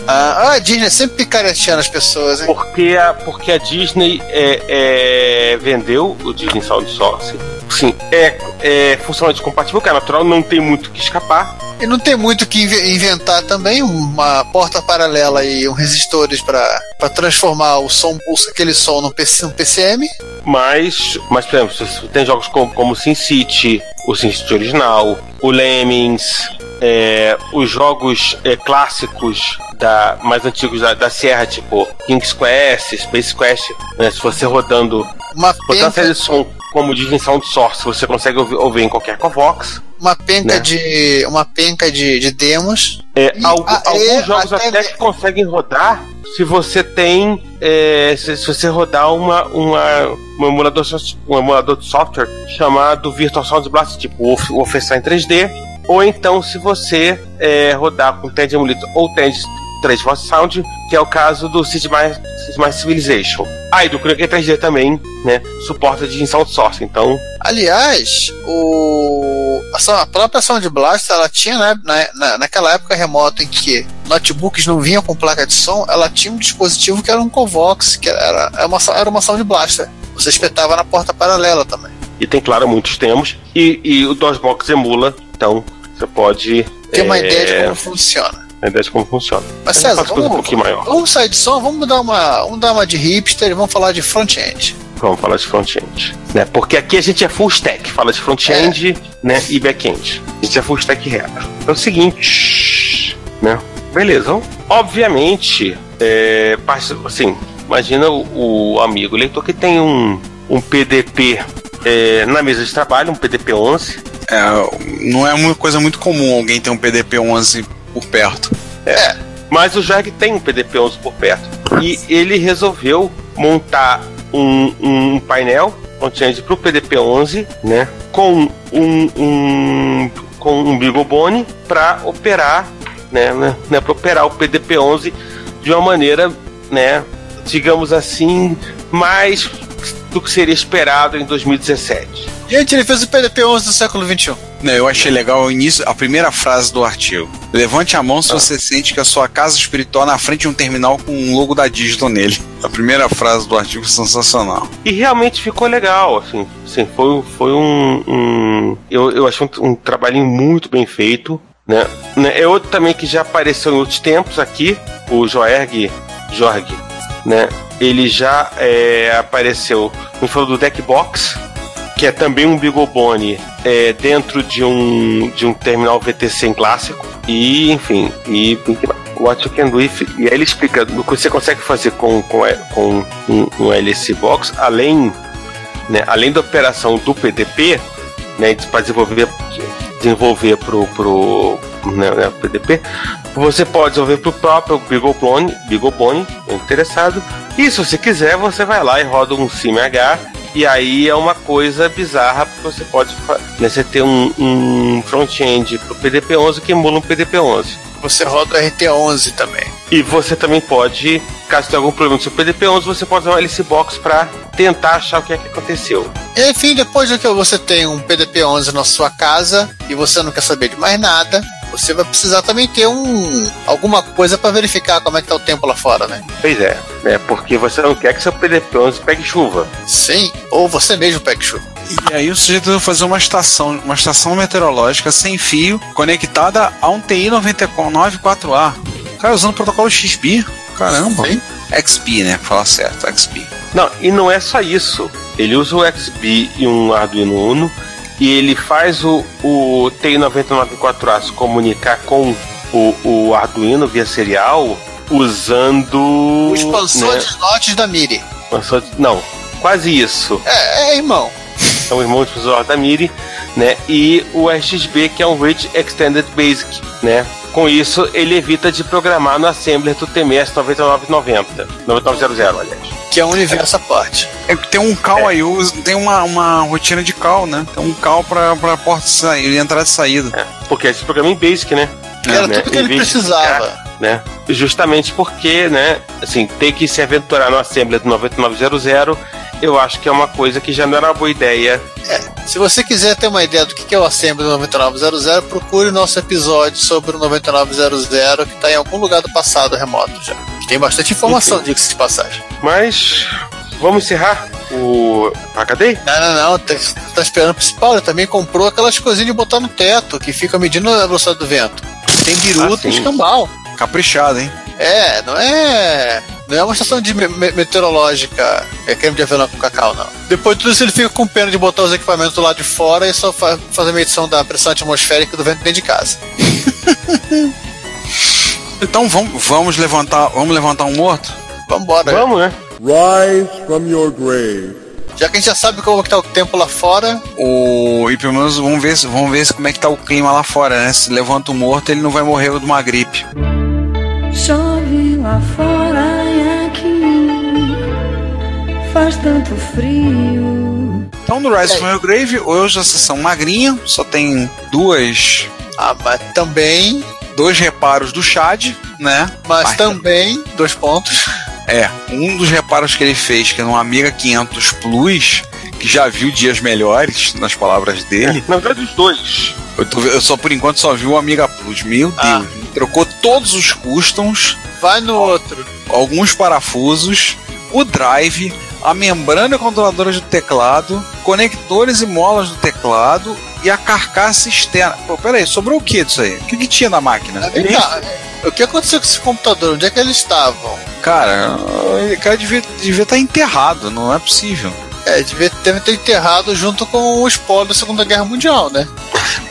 Ah, a Disney sempre picareteando as pessoas, hein? Porque a, porque a Disney é, é, vendeu o Disney Sound Source. Sim, é, é funcionalmente compatível, que é natural, não tem muito o que escapar. E não tem muito o que inve- inventar também, uma porta paralela e um resistores para transformar o som, aquele som num, PC, num PCM. Mas, mas por exemplo, tem jogos como, como Sin City, o Sin City original, o Lemmings, é, os jogos é, clássicos da, mais antigos da, da Sierra, tipo King's Quest, Space Quest, né, se você rodando, Uma série de som como Disney Sound Source, você consegue ouvir, ouvir em qualquer Covox. uma penca né? de. uma penca de, de demos. É, a- alguns é, jogos até até, que conseguem rodar se você tem. é, se, se você rodar uma, uma, um, emulador, um emulador de software chamado Virtual Sound Blast, tipo o Wolfenstein 3D. Ou então se você é, rodar com TED Emulator ou TED 3 Voice Sound, que é o caso do Sid Meier Civilization. Ah, e do Crank 3D também, né? Suporta de Sound Source. Então, Aliás, o, a, própria Sound Blaster, ela tinha, né, na, na, naquela época remota em que notebooks não vinham com placa de som, ela tinha um dispositivo que era um Covox, que era, era, uma, era uma Sound Blaster. Você espetava na porta paralela também. e tem, claro, muitos temas. E, e o DOSBox emula, então você pode. Ter uma é, ideia de como funciona. Uma ideia de como funciona. Mas César, coisa um vamos, pouquinho maior. vamos sair de som, vamos dar uma, vamos dar uma de hipster e vamos falar de front-end. Vamos falar de front-end. Né? Porque aqui a gente é full stack, fala de front-end né? e back-end. A gente é full stack retro. É o seguinte, né? Beleza. então, Obviamente, é, assim, imagina o, o amigo leitor que tem um, um PDP é, na mesa de trabalho, um PDP 11. É, não é uma coisa muito comum alguém ter um PDP-11 por perto. Mas o Jag tem um PDP-11 por perto. E ele resolveu montar um, um painel para o PDP-11, né? Com um, um com um BeagleBone para operar, né? né, né para operar o PDP-11 de uma maneira, né? Digamos assim, mais do que seria esperado em 2017. Gente, ele fez o PDP-11 do século XXI. Não, eu achei legal o início, a primeira frase do artigo. Levante a mão se você sente que a sua casa espiritual é na frente de um terminal com um logo da Digital nele. A primeira frase do artigo sensacional. E realmente ficou legal, assim, assim foi, foi um, um- eu, eu achei um, um trabalhinho muito bem feito, né? né? É outro também que já apareceu em outros tempos aqui, o Joerg, Jorg, né? Ele já é, apareceu no falou do Deckbox, que é também um BeagleBone é, dentro de um, de um terminal VTC em clássico. E, enfim, e What You Can Do If. E aí ele explica o que você consegue fazer com, com, com um, um LC Box, além, né, além da operação do PDP, né, para desenvolver, desenvolver pro, pro né, né, PDP, você pode desenvolver pro próprio BeagleBone, BeagleBone interessado. E se você quiser, você vai lá e roda um CMH e aí é uma coisa bizarra, porque você pode né, você ter um, um front-end pro PDP-11 que emula um PDP-11. Você roda o RT11 também. E você também pode, caso tenha algum problema no seu PDP-11, você pode usar o LC Box para tentar achar o que é que aconteceu. Enfim, depois de que você tem um PDP-11 na sua casa e você não quer saber de mais nada, você vai precisar também ter um alguma coisa para verificar como é que tá o tempo lá fora, né? Pois é, né? Porque você não quer que seu PDP-11 pegue chuva. Sim, ou você mesmo pegue chuva. E aí o sujeito vai fazer uma estação, uma estação meteorológica sem fio, conectada a um TI 994A. Cara, usando o protocolo XP. Caramba. Sim. XP, né? Pra falar certo, XP. Não, e não é só isso. Ele usa o XB e um Arduino Uno e ele faz o, o TI-994A se comunicar com o, o Arduino via serial usando. O expansor né, de slots da MIRI. Não, quase isso. É, é, irmão. É o irmão expansor da MIRI, né? E o RXB, que é um Rich Extended Basic, né? Com isso, ele evita de programar no assembler do TMS 9990. 9900, aliás. Que é um universo à parte. É, tem um call aí, usa- tem uma, uma rotina de call, né? Tem um call pra, pra porta saída, entrada e saída. É, porque esse programa em Basic, né? Era né, tudo que em ele precisava. ficar, né? Justamente porque, né, assim, ter que se aventurar no Assembly do 9900, eu acho que é uma coisa que já não era uma boa ideia. Se você quiser ter uma ideia do que é o Assembly 9900, procure o nosso episódio sobre o 9900 que está em algum lugar do passado remoto já. Tem bastante informação, diga-se de passagem. Mas vamos encerrar o HD? Não, não, não. Tá, tá esperando o principal. Ele também comprou aquelas coisinhas de botar no teto que fica medindo a velocidade do vento. Tem biruta Ah, e escambau. Caprichado, hein? É, não é. Não é uma estação de me- me- meteorológica é creme de avelã com cacau, não. Depois de tudo isso, ele fica com pena de botar os equipamentos do lado de fora e só fa fazer a medição da pressão atmosférica do vento dentro de casa. <laughs> Então vamos, vamos levantar, vamos levantar um morto? Vambora. Vamos, né? Rise from your grave. Já que a gente já sabe como que tá o tempo lá fora, O, e pelo menos vamos ver, vamos ver como é que tá o clima lá fora, né? Se levanta um morto, ele não vai morrer de uma gripe. Chove lá fora e aqui faz tanto frio. Então no Rise from Your Grave, hoje a sessão magrinha, só tem duas, ah, mas também, dois reparos do Chad, né? mas Mas- também, dois pontos. É, um dos reparos que ele fez, que é no Amiga 500 Plus, que já viu dias melhores, nas palavras dele. Na verdade, os dois. Eu, tô- eu só por enquanto só vi o Amiga Plus. Meu Deus, Ah. ele trocou todos os customs, Vai no outro. alguns parafusos, o drive, a membrana controladora do teclado, conectores e molas do teclado e a carcaça externa. Pô, peraí, sobrou o que disso aí? O que, que tinha na máquina? Vem cá, o que aconteceu com esse computador? Onde é que eles estavam? Cara, o cara devia estar devia tá enterrado, não é possível. É, devia, deve ter enterrado junto com o spoiler da Segunda Guerra Mundial, né?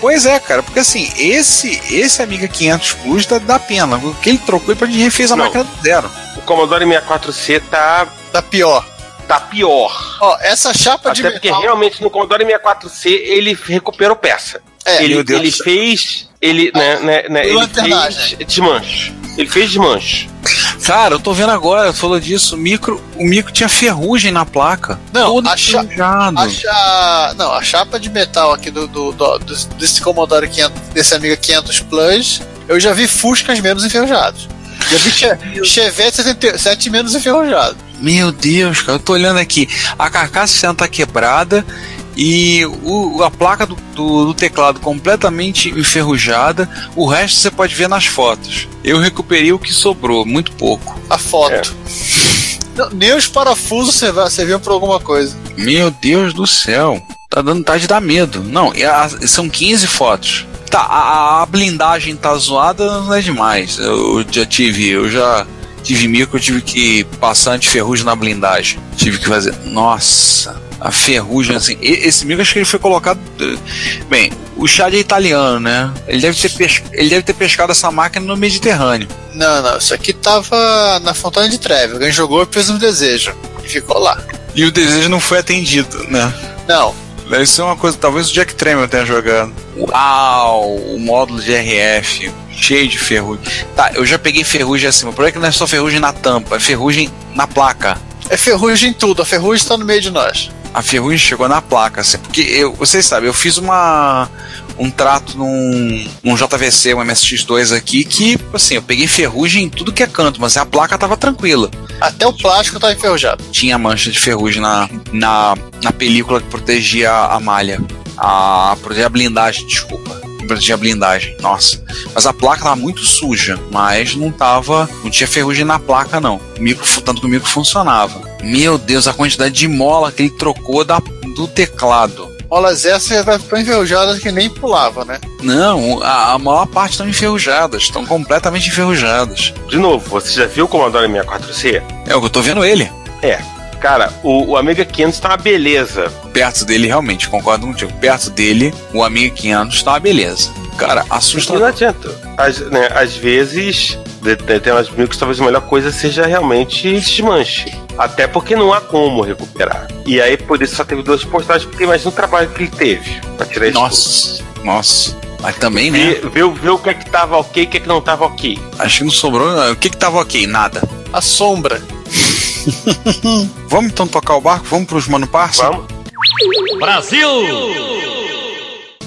Pois é, cara, porque assim, esse esse Amiga 500 Plus dá, dá pena. O que ele trocou e pra gente refez a Não. máquina do zero. O Commodore 64C tá, Tá pior. tá pior. Ó, essa chapa de Até porque metal. realmente no Commodore 64C ele recuperou peça. É, ele, ele fez. Ele, né, né, né, E ele fez desmanche. Ele fez desmanche. Cara, eu tô vendo agora, falou disso, o micro, o micro tinha ferrugem na placa. Não, todo a cha- enferrujado. A, cha- Não, a chapa de metal aqui do, do, do- desse- desse Commodore 500, desse Amiga 500 Plus, eu já vi Fuscas menos enferrujados. Já vi che <laughs> Chevette 77 menos enferrujado. Meu Deus, cara, eu tô olhando aqui. A carcaça tá quebrada e o- a placa do, do- do teclado completamente enferrujada. O resto você pode ver nas fotos. Eu recuperei o que sobrou, muito pouco. A foto. Não, nem os parafusos serv- serviam pra alguma coisa. Meu Deus do céu. Tá dando tá de dar medo. Não, e a- são 15 fotos. Tá, a, a blindagem tá zoada, não é demais. Eu já tive, eu já tive micro, eu tive que passar antiferrugem na blindagem. Tive que fazer. Nossa, a ferrugem assim. Esse micro acho que ele foi colocado. eh, Bem, o Chad é italiano, né? Ele deve ter, pes- ele deve ter pescado essa máquina no Mediterrâneo. Não, não, isso aqui tava na Fontana de Treve. Alguém jogou e fez um desejo. E ficou lá. E o desejo não foi atendido, né? Não, Deve ser uma coisa, talvez o Jack Tramiel tenha jogado. Uau, o módulo de RF, cheio de ferrugem. Tá, eu já peguei ferrugem assim, o problema é que não é só ferrugem na tampa, é ferrugem na placa. é ferrugem em tudo. A ferrugem está no meio de nós. A ferrugem chegou na placa, assim, porque eu, vocês sabem, eu fiz uma um trato num, num JVC, um MSX2 aqui, que, assim, eu peguei ferrugem em tudo que é canto, mas a placa tava tranquila. Até o plástico tava enferrujado. Tinha mancha de ferrugem na, na, na película que protegia a malha. A, protegia a blindagem, desculpa. Protegia a blindagem, nossa. Mas a placa tava muito suja, mas não tava. Não tinha ferrugem na placa, não. O micro, tanto que o micro funcionava. Meu Deus, a quantidade de mola que ele trocou da, do teclado. Molas essas já tão enferrujadas que nem pulava, né? Não, a, a maior parte estão enferrujadas, estão completamente enferrujadas. De novo, você já viu o Commodore 64C? É o que eu tô vendo ele. É. Cara, o, o Amiga 500 tá uma beleza. Perto dele, realmente, concordo contigo. Perto dele, o Amiga 500 tá uma beleza. Cara, assustador. Não adianta. Às, né, às vezes, de, de, tem umas micros, talvez a melhor coisa seja realmente desmanche. Até porque não há como recuperar. E aí, por isso, só teve duas postagens, porque imagina o trabalho que ele teve pra tirar isso. Nossa, nossa. Mas também, né? Ver, ver, ver o que é que tava ok e o que é que não tava ok. Acho que não sobrou. O que que tava ok? Nada. A sombra. <laughs> Vamos então tocar o barco? Vamos pros Mano Parça? Vamos. Brasil!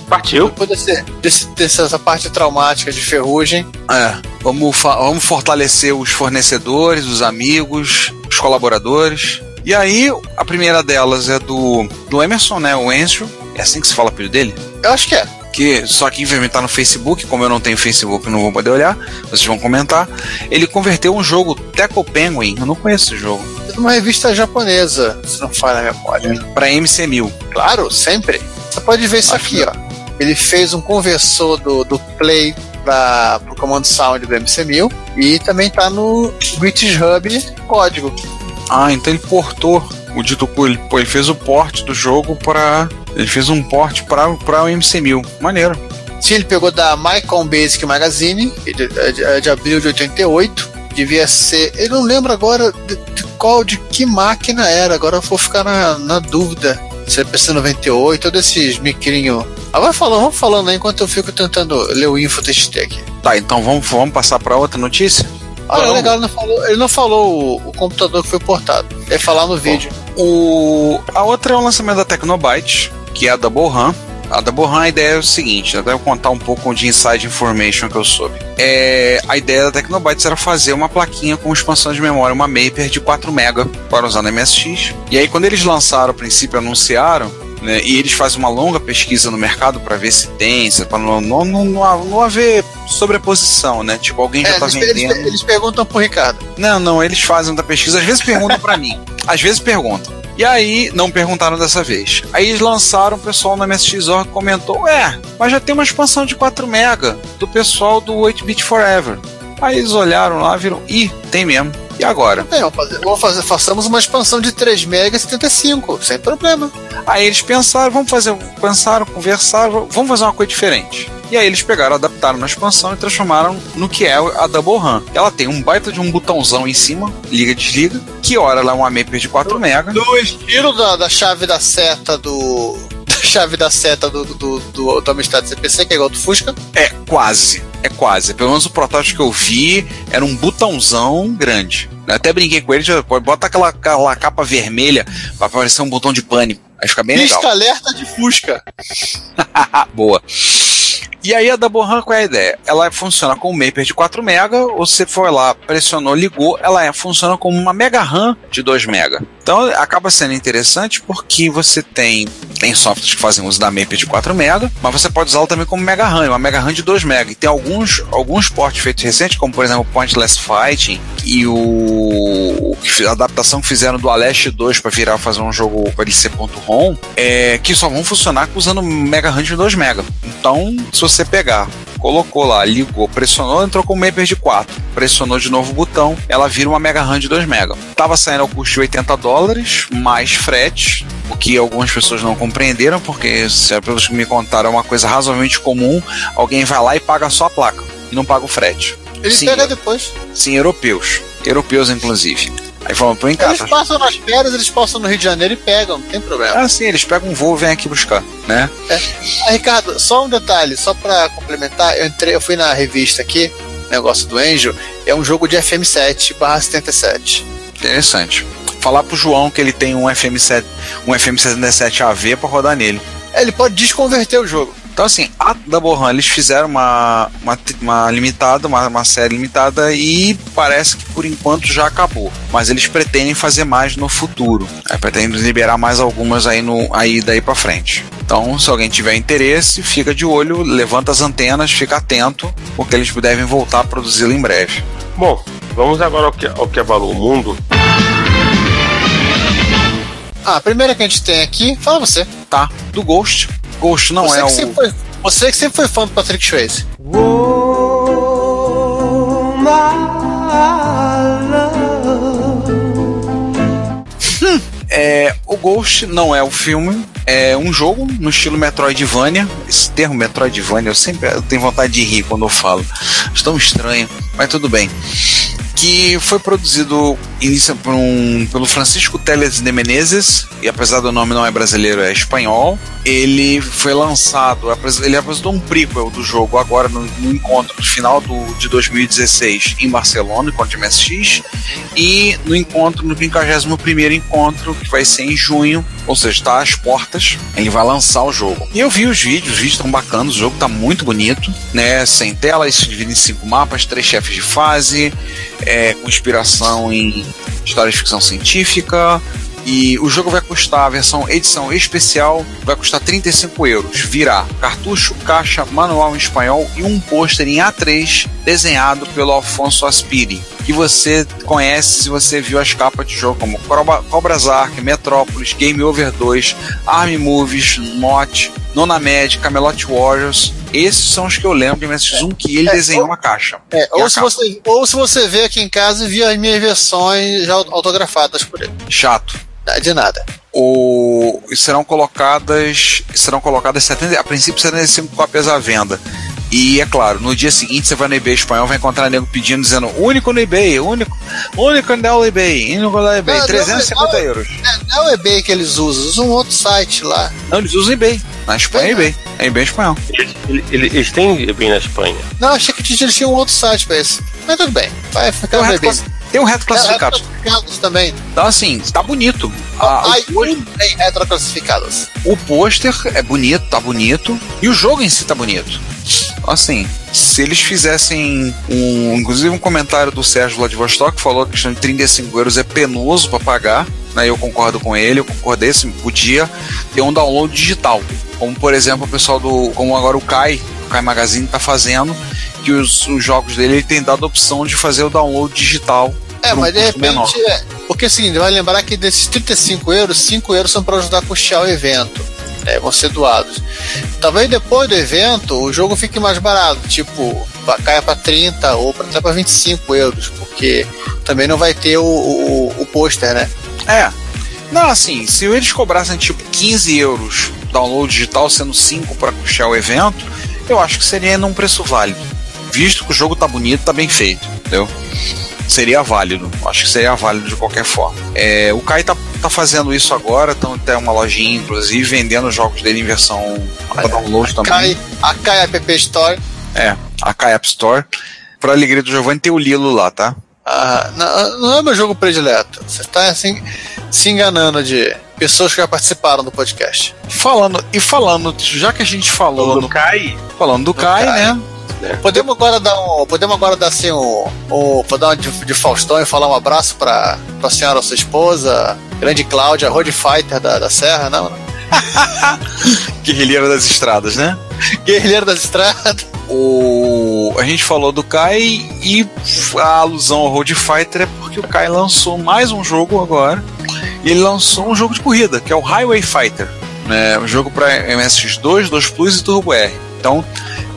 Partiu. Depois desse, desse, dessa parte traumática de ferrugem. É, vamos, vamos fortalecer os fornecedores, os amigos, os colaboradores. E aí, a primeira delas é do, do Emerson, né? O Enzo. É assim que se fala o apelido dele? Eu acho que é. Que, só que infelizmente tá no Facebook, como eu não tenho Facebook, não vou poder olhar. Vocês vão comentar. Ele converteu um jogo Teco Penguin. Eu não conheço esse jogo. É uma revista japonesa, se não falha a memória. Pra MC1000. Claro, sempre. Você pode ver isso Acho aqui, ó. Ele fez um conversor do, do Play para o Command Sound do MC1000 e também tá no British Hub código. Ah, então ele portou o dito ele, ele fez o port do jogo para ele fez um port para o MC1000. Maneiro. Sim, ele pegou da Mycon Basic Magazine de, de, de abril de 88. Devia ser, eu não lembro agora de, de qual de que máquina era. Agora eu vou ficar na, na dúvida. Se é PC 98 ou desses vai falando, vamos falando aí enquanto eu fico tentando ler o info TXT aqui. Tá, então vamos, vamos passar para outra notícia? Ah, é legal, ele não falou, ele não falou o, o computador que foi portado. Ele falar no vídeo. O, a outra é o lançamento da Tecnobyte, que é a Double RAM. A Double RAM, a ideia é o seguinte, até eu contar um pouco de inside information que eu soube. É, a ideia da Tecnobytes era fazer uma plaquinha com expansão de memória, uma Maper de 4 MB para usar no MSX. E aí quando eles lançaram, a princípio anunciaram, né, e eles fazem uma longa pesquisa no mercado para ver se tem, para não, não, não, não, haver sobreposição, né? Tipo, alguém já é, tá eles, vendendo. Eles, eles perguntam pro Ricardo. Não, não, eles fazem da pesquisa, às vezes perguntam para mim, às vezes perguntam. E aí, não perguntaram dessa vez. Aí eles lançaram, o pessoal no MSX.org comentou: É, mas já tem uma expansão de 4 MB do pessoal do 8-Bit Forever. Aí eles olharam lá, viram: Ih, tem mesmo. E agora? Bem, vamos fazer, vamos fazer, façamos uma expansão de 3 MB e 75, sem problema. Aí eles pensaram, vamos fazer, pensaram, conversaram, vamos fazer uma coisa diferente. E aí eles pegaram, adaptaram na expansão e transformaram no que é a Double RAM. Ela tem um baita de um botãozão em cima, liga desliga, que ora ela é uma Maper de 4 MB. Do estilo da, da chave da seta do. <laughs> Da chave da seta do, do, do, do Amstrad CPC, que é igual do Fusca. É, quase. É quase. Pelo menos o protótipo que eu vi era um botãozão grande. Eu até brinquei com ele, já bota aquela, aquela capa vermelha pra parecer um botão de pânico. Aí fica bem Pisca legal. alerta de Fusca. <laughs> Boa. E aí a Double RAM, qual é a ideia? Ela funciona com um Maper de 4 MB, você foi lá, pressionou, ligou, ela é, funciona como uma Mega RAM de 2 MB. Então acaba sendo interessante porque você tem, tem softwares que fazem uso da Maper de 4 MB, mas você pode usá-la também como Mega RAM, uma Mega RAM de 2 MB. E tem alguns, alguns portes feitos recentes, como por exemplo o Pointless Fighting e o a adaptação que fizeram do Aleste 2 para virar fazer um jogo para ele ser .rom, é, que só vão funcionar usando Mega RAM de 2 MB. Então, se você pegar colocou lá, ligou, pressionou, entrou com o Maper de 4. Pressionou de novo o botão, ela vira uma Mega RAM de 2 MB. Tava saindo ao custo de 80 dólares, mais frete, o que algumas pessoas não compreenderam, porque, se, pelos que me contaram, é uma coisa razoavelmente comum. Alguém vai lá e paga só a placa, e não paga o frete. Ele Sim, pega depois. Sim, europeus. Europeus, inclusive. Aí em casa. Eles passam nas férias, eles passam no Rio de Janeiro e pegam, não tem problema. Ah, sim, eles pegam um voo e vêm aqui buscar, né? É. Ah, Ricardo, só um detalhe, só pra complementar, eu entrei, eu fui na revista aqui, negócio do Angel, é um jogo de FM7 barra 77. Interessante. Falar pro João que ele tem um FM7, um FM77 AV pra rodar nele. É, ele pode desconverter o jogo. Então, assim, a Double Run, eles fizeram uma, uma, uma limitada, uma, uma série limitada e parece que por enquanto já acabou. Mas eles pretendem fazer mais no futuro. É, pretendem liberar mais algumas aí, no, aí daí pra frente. Então, se alguém tiver interesse, fica de olho, levanta as antenas, fica atento, porque eles devem voltar a produzi-lo em breve. Bom, vamos agora ao que, ao que abalou o mundo. Ah, a primeira que a gente tem aqui, fala você. Tá, do Ghost. Ghost não você é que o. sempre foi- você que sempre foi fã do Patrick Swayze. É, o Ghost não é o filme, é um jogo no estilo Metroidvania. Esse termo Metroidvania eu sempre tenho vontade de rir quando eu falo. Acho tão estranho, mas tudo bem. Que foi produzido inicia por um- pelo Francisco Teles de Menezes, e apesar do nome não é brasileiro, é espanhol. Ele foi lançado, ele apresentou um prequel do jogo agora no, no encontro no final do, de 2016 em Barcelona, encontro de MSX, e no encontro, no 51 encontro, que vai ser em junho, ou seja, está às portas, ele vai lançar o jogo. E eu vi os vídeos, os vídeos estão bacanas, o jogo está muito bonito, né? Sem tela, isso se divide em cinco mapas, três chefes de fase, é, com inspiração em história de ficção científica. E o jogo vai custar, a versão edição especial, vai custar 35 euros. Virá cartucho, caixa, manual em espanhol e um pôster em A3 desenhado pelo Alfonso Aspiri, que você conhece se você viu as capas de jogo como Cobra- Cobras Ark, Metrópolis, Game Over 2, Army Movies, Not, Nona Med, Camelot Warriors. Esses são os que eu lembro de MSX1 que ele É, desenhou ou- na caixa. É, ou, se capa. você, ou se você vê aqui em casa e viu as minhas versões já autografadas por ele. Chato. De nada. o, e serão colocadas serão colocadas 70, a princípio 75 cópias à venda. E é claro, no dia seguinte você vai no eBay espanhol, vai encontrar nego pedindo, dizendo único no eBay, único, único no eBay, único no eBay, Não, não, 350 não, euros. É, não é o eBay que eles usam, usam um outro site lá. Não, eles usam eBay. Na Espanha é eBay. É eBay espanhol. Eles, eles, eles têm bem na Espanha. Não, achei que eles tinham um outro site pra isso. Mas tudo bem, vai ficar no eBay. Tem um reto classificado. Retroclassificados também. Então assim, tá bonito. Ah, Ai, tem retroclassificados. O pôster é bonito, tá bonito. E o jogo em si tá bonito. Assim, se eles fizessem um. Inclusive um comentário do Sérgio Vladivostok falou que a questão de 35 euros é penoso para pagar. Né, eu concordo com ele, eu concordei, se podia ter um download digital. Como por exemplo o pessoal do. Como agora o Kai, Kai Magazine tá fazendo, que os, os jogos dele ele tem dado a opção de fazer o download digital. É, por um mas de menor. repente. É, porque assim, vai lembrar que desses 35 euros, 5 euros são para ajudar a custear o evento. É, vão ser doados. Talvez depois do evento o jogo fique mais barato, tipo, caia para 30 ou até para 25 euros, porque também não vai ter o, o, o pôster, né? É. Não, assim, se eles cobrassem tipo 15 euros download digital, sendo 5 para custear o evento, eu acho que seria num preço válido. Visto que o jogo tá bonito, tá bem feito, entendeu? Seria válido, acho que seria válido de qualquer forma. É, o Kai tá, tá fazendo isso agora, então até uma lojinha, inclusive, vendendo os jogos dele em versão para download também. Kai, a Kai App Store. É, a Kai App Store. Pra alegria do Giovanni tem o Lilo lá, tá? Ah, não, não é meu jogo predileto. Você está assim, se enganando de pessoas que já participaram do podcast. Falando, e falando, já que a gente falou Do no Kai. Falando do, Kai, Kai. né? Podemos agora dar um. Podemos agora dar assim um. um dar uma de, de Faustão e falar um abraço pra, pra senhora, sua esposa, grande Cláudia, Road Fighter da, da Serra, não? não. <laughs> Guerrilheiro das estradas, né? Guerrilheiro das Estradas. O... A gente falou do Kai e a alusão ao Road Fighter é porque o Kai lançou mais um jogo agora. E ele lançou um jogo de corrida, que é o Highway Fighter. Né? Um jogo para MSX2, 2 Plus e Turbo R. Então,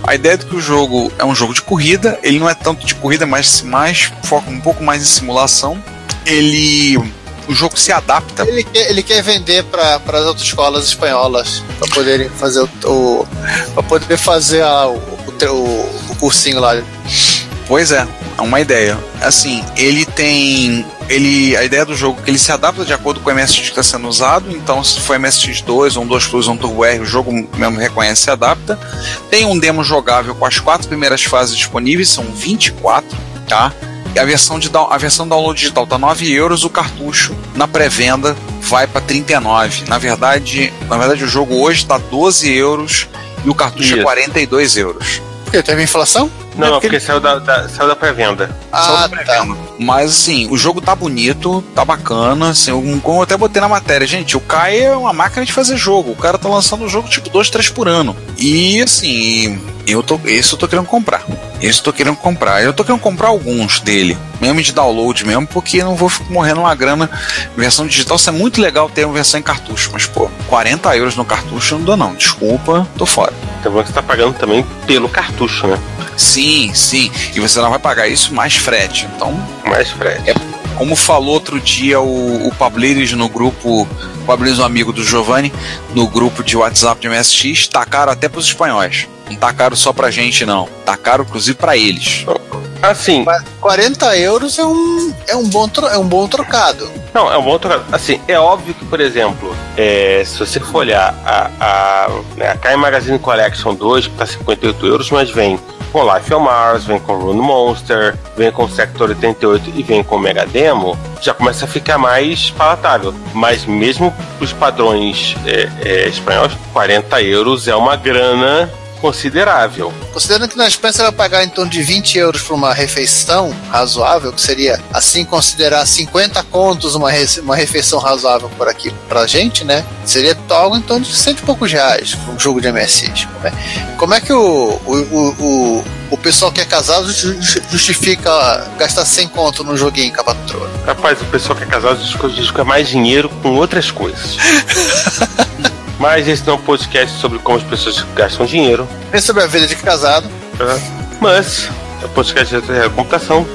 a ideia de que o jogo é um jogo de corrida, ele não é tanto de corrida, mas mais foca um pouco mais em simulação. Ele. O jogo se adapta. Ele quer, ele quer vender para as autoescolas espanholas para poderem fazer o. o para poder fazer a, o, o, o cursinho lá. Pois é, é uma ideia. Assim, ele tem. Ele, a ideia do jogo é que ele se adapta de acordo com o MSX que está sendo usado. Então, se for MSX2, um 2 Plus, um Turbo R, o jogo mesmo reconhece e se adapta. Tem um demo jogável com as quatro primeiras fases disponíveis, são 24, tá? E a versão, de, a versão download digital tá 9 euros, o cartucho na pré-venda vai para 39. Na verdade, na verdade, o jogo hoje tá 12 euros e o cartucho é Isso. 42 euros. Porque teve inflação? Não, não, porque saiu da, da- saiu da pré-venda. Ah, tá. Mas assim, o jogo tá bonito, tá bacana. Assim, eu- como eu até botei na matéria, gente, o Kai é uma máquina de fazer jogo. O cara tá lançando um jogo tipo dois, três por ano. E assim, eu tô, esse eu tô querendo comprar. Esse eu tô querendo comprar. Eu tô querendo comprar alguns dele, mesmo de download mesmo, porque eu não vou ficar morrendo uma grana. Versão digital, isso é muito legal ter uma versão em cartucho, mas pô, 40 euros no cartucho não dá não. Desculpa, tô fora. Então você tá pagando também pelo cartucho, né? Sim, sim. E você não vai pagar isso mais frete. Então. Mais frete. É, como falou outro dia o, o Pablires no grupo. O Pablires, um amigo do Giovanni, no grupo de WhatsApp de MSX, tá caro até pros espanhóis. Não tá caro só pra gente, não. Tá caro, inclusive, pra eles. Assim. 40 euros é um, é um, bom, tro- é um bom trocado. Não, é um bom trocado. Assim, é óbvio que, por exemplo, é, se você for olhar a, a, né, a Kai Magazine Collection 2, que tá 58 euros, mas vem com Life on Mars, vem com Rune Monster, vem com Sector 88 e vem com Mega Demo, já começa a ficar mais palatável. Mas mesmo os padrões é, é, espanhóis, 40 euros é uma grana considerável. Considerando que na Espanha vai pagar em torno de 20 euros por uma refeição razoável, que seria assim considerar 50 contos uma, uma refeição razoável por aqui pra gente, né? Seria algo em torno de cento e poucos reais para um jogo de MSX. Como é, como é que o, o, o, o, pessoal que é casado ju- ju- justifica gastar 100 conto num joguinho com a patroa? Rapaz, o pessoal que é casado justifica mais dinheiro com outras coisas. <laughs> Mas esse não é um podcast sobre como as pessoas gastam dinheiro. Nem sobre a vida de casado. tá? Mas é um podcast de computação.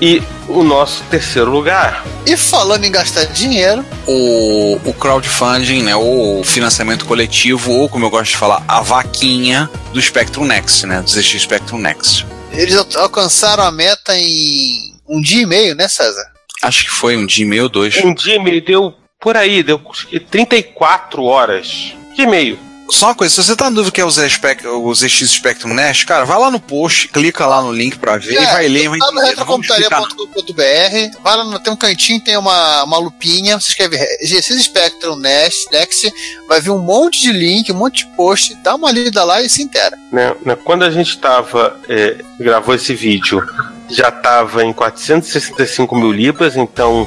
E o nosso terceiro lugar. E falando em gastar dinheiro, O, o crowdfunding, né? Ou o financiamento coletivo, ou como eu gosto de falar, a vaquinha do Spectrum Next, né? Do ZX Spectrum Next. eles al- alcançaram a meta em um dia e meio, né, César? Acho que foi um dia e meio ou dois. Um dia me deu por aí, deu acho que 34 horas de e-mail. Só uma coisa, se você tá na dúvida que é o, Z Spec- o ZX Spectrum Nest, cara, vai lá no post, clica lá no link pra ver e vai ler. Vai Tá no retrocomputaria.com.br, vai lá, no- tem um cantinho, tem uma, uma lupinha, você escreve GC Spectrum Next, Next, vai vir um monte de link, um monte de post, dá uma lida lá e se inteira. Né? Né, Quando a gente tava. é, gravou esse vídeo, já tava em 465 mil libras, então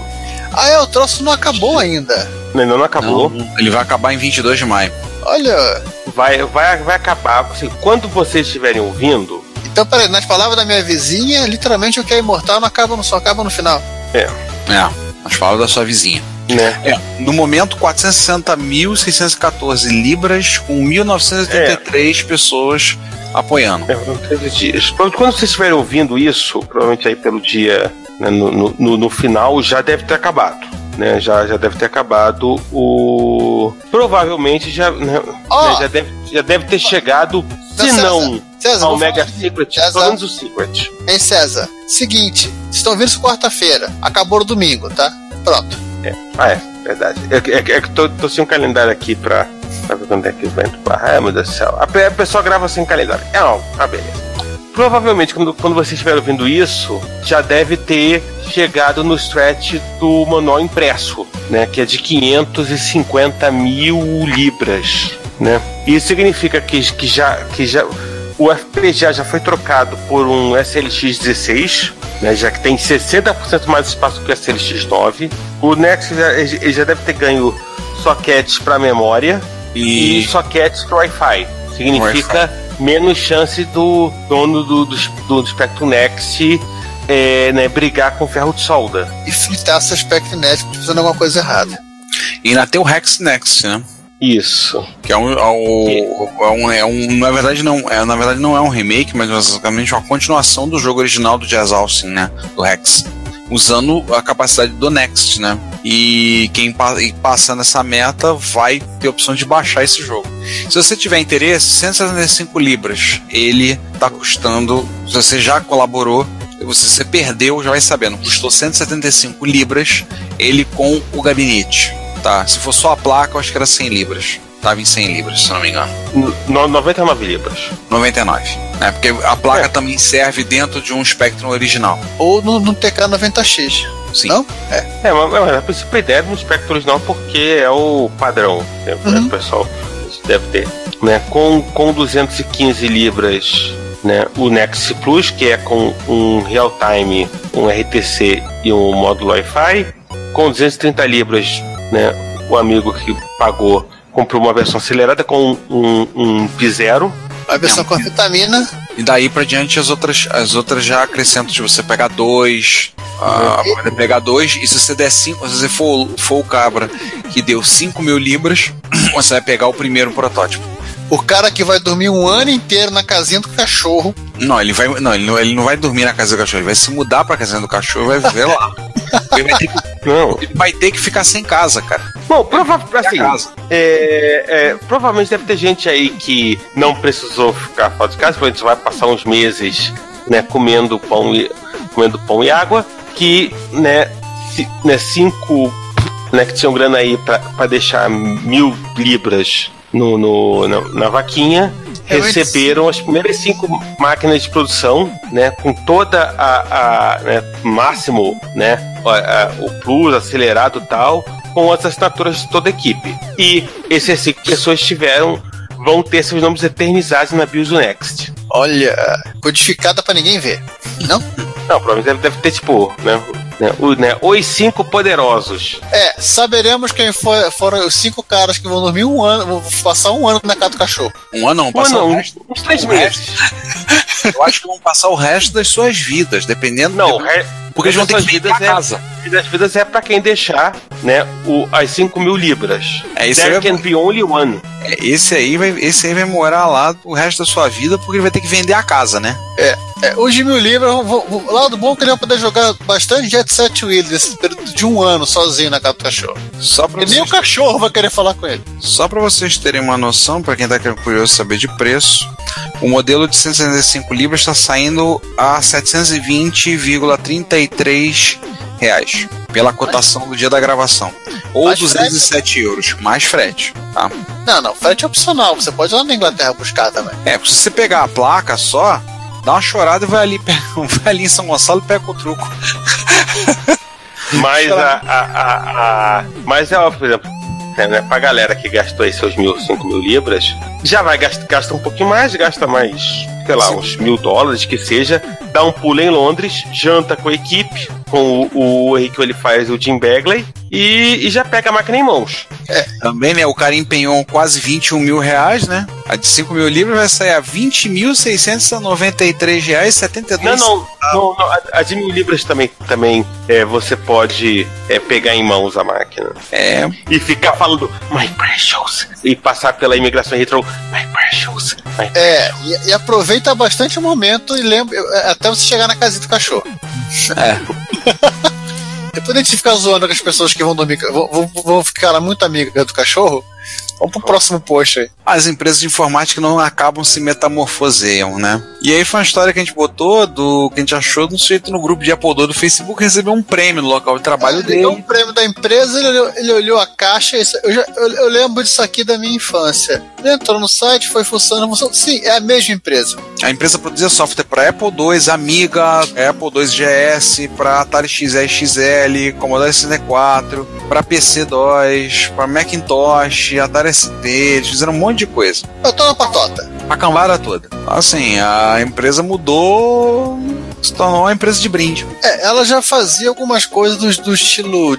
Ah, é, o troço não acabou ainda. ainda não acabou. Ele vai acabar em 22 de maio. Olha. Vai, vai, vai acabar. Assim, quando vocês estiverem ouvindo, Então, peraí, nas palavras da minha vizinha, literalmente o que é imortal não acaba, no- só acaba no final. é. É, as palavras da sua vizinha. Né? É, no momento, 460.614 libras, com 1.983 pessoas apoiando. É, foram 13 dias. Provavelmente Quando vocês estiverem ouvindo isso, provavelmente aí pelo dia, né, no, no, no- final, já deve ter acabado. Né, já, já deve ter acabado o. Provavelmente já, né, né, já, deve, já deve ter chegado, se César, não César, ao Mega Secret, César. pelo menos o Secret. Hein, César? Seguinte, vocês estão isso quarta-feira, acabou no domingo, tá? Pronto. Ah, é, verdade. É, que- é, é que tô, tô sem um calendário aqui pra, ver quando é que vai entrar. Ai, meu Deus do céu. A, pe- a pessoa grava sem calendário. É, não, ah, beleza. Provavelmente, quando, quando você estiver ouvindo isso, já deve ter chegado no stretch do manual impresso, né? Que é de 550 mil libras, né? Isso significa que, que, já, que já o FPGA já foi trocado por um SLX 16, né, já que tem 60% mais espaço que o SLX 9. O Next já, já deve ter ganho sockets para memória E- e, sockets para Wi-Fi. Significa menos chance do dono do, do, do Spectrum Next é, né, brigar com ferro de solda. E fritar essa Spectrum Next fazendo alguma coisa errada. E ainda tem o Rex Next, né? Isso. Que é um, é um, é um, é um- na verdade não, é, na verdade não é um remake, mas basicamente uma continuação do jogo original do Jazz Austin, né? Do Rex, usando a capacidade do Next, né? E quem pa- passa nessa meta vai ter a opção de baixar esse jogo. Se você tiver interesse, 175 libras. Ele tá custando, se você já colaborou, se você perdeu, já vai sabendo, custou 175 libras ele com o gabinete. Tá, se for só a placa, eu acho que era 100 libras. Tava em 100 libras, se não me engano. No, 99 libras. 99. É, porque a placa também serve dentro de um Spectrum original. Ou no, no TK90X. Sim. Não? É. É, mas, mas a principal ideia é no Spectrum original porque é o padrão. né, Uhum. O pessoal deve ter. né, com, com 215 libras né, o Nexus Plus, que é com um real time, um RTC e um módulo Wi-Fi. Com 230 libras, né, o amigo que pagou comprou uma versão acelerada com um, um P0. A versão com vitamina. E daí pra diante as outras, as outras já acrescentam de você pegar dois, ah, pode pegar dois, e se você der cinco, se você for, for o cabra que deu 5 mil libras, <clears throat> você vai pegar o primeiro protótipo. O cara que vai dormir um ano inteiro na casinha do cachorro. Não, ele vai. Não, ele não, ele não vai dormir na casa do cachorro, ele vai se mudar pra casinha do cachorro e vai viver lá. <laughs> ele, vai ter que, Não. ele vai ter que ficar sem casa, cara. Bom, provavelmente assim, é, é, provavelmente deve ter gente aí que não precisou ficar fora de casa, provavelmente vai passar uns meses, né, comendo pão e comendo pão e água, que, né, ci- né cinco, né, que tinham grana aí pra, pra deixar mil libras no, no- na, na vaquinha. Receberam as primeiras cinco máquinas de produção, né, com toda a, a né, máximo, né, a- a- o plus acelerado e tal, com as assinaturas de toda a equipe. E essas cinco pessoas tiveram, vão ter seus nomes eternizados na BIOS Next. Olha, codificada pra ninguém ver. Não? Não, provavelmente deve, deve ter tipo, né, né, o- né, os cinco poderosos. É, saberemos quem for- foram os cinco caras que vão dormir um ano, vão passar um ano na casa do cachorro. Um ano não, passar não, o uns, resto. uns três o meses. <laughs> Eu acho que vão passar o resto das suas vidas, dependendo. Não, o de- re- porque eles vão ter que vidas a é- casa. E das vidas é pra quem deixar, né, o, as 5 mil libras. É, isso There aí é can be only one. É, Esse aí, vai, esse aí vai morar lá o resto da sua vida porque ele vai ter que vender a casa, né? É, os de mil libras, vão- vão- o lado bom é que ele vai poder jogar bastante Jet Set Wheels nesse período de um ano sozinho na casa do cachorro. Só pra E nem o vocês, cachorro vai querer falar com ele. só pra vocês terem uma noção, pra quem tá curioso saber de preço, o modelo de 165 libras está saindo a 720,33 reais pela cotação do dia da gravação. Ou Mais 207 euros, mais frete, tá? Não, não, frete é opcional. Você pode ir lá na Inglaterra buscar também. É, se você pegar a placa só, dá uma chorada e vai ali, <laughs> vai ali em São Gonçalo e pega o truco. Mas a, a, a, a- Mas é óbvio, por exemplo, né, né, pra galera que gastou aí seus mil, cinco mil libras, já vai gastar, gasta um pouquinho mais, gasta mais, sei lá, uns mil dólares que seja, dá um pulo em Londres, janta com a equipe, com o, o Henrique ele faz o Jim Bagley e, e já pega a máquina em mãos. Também, né? O cara empenhou quase 21 mil reais, né? A de 5 mil libras vai sair a 20.693 reais 72 Não, não, não, não, a, de mil libras também, também é, você pode é, pegar em mãos a máquina. É, E ficar falando My Precious e passar pela imigração retro My Precious. É, e, e aproveita bastante o momento e lembra é, até você chegar na casinha do cachorro. é. <laughs> Depois a gente ficar zoando com as pessoas que vão dormir, vão, vão, vão ficar muito amigas do cachorro. Vamos pro próximo post aí. As empresas de informática não acabam se metamorfoseiam, né? E aí foi uma história que a gente botou, do que a gente achou no sujeito no grupo de Apple II do Facebook, recebeu um prêmio no local de trabalho Ele deu um dele. prêmio da empresa, ele olhou, ele olhou a caixa. eu, já- eu- eu lembro disso aqui da minha infância. Ele entrou no site, foi funcionando, funcionando. Sim, é a mesma empresa. A empresa produzia software para Apple II, Amiga, Apple II GS, para Atari XL, XL, Commodore 64, para PC-DOS, para Macintosh, Atari ST, eles fizeram um monte de coisa. Eu tô na patota. A cambada toda. Assim, a empresa mudou, se tornou uma empresa de brinde. É, ela já fazia algumas coisas do, do estilo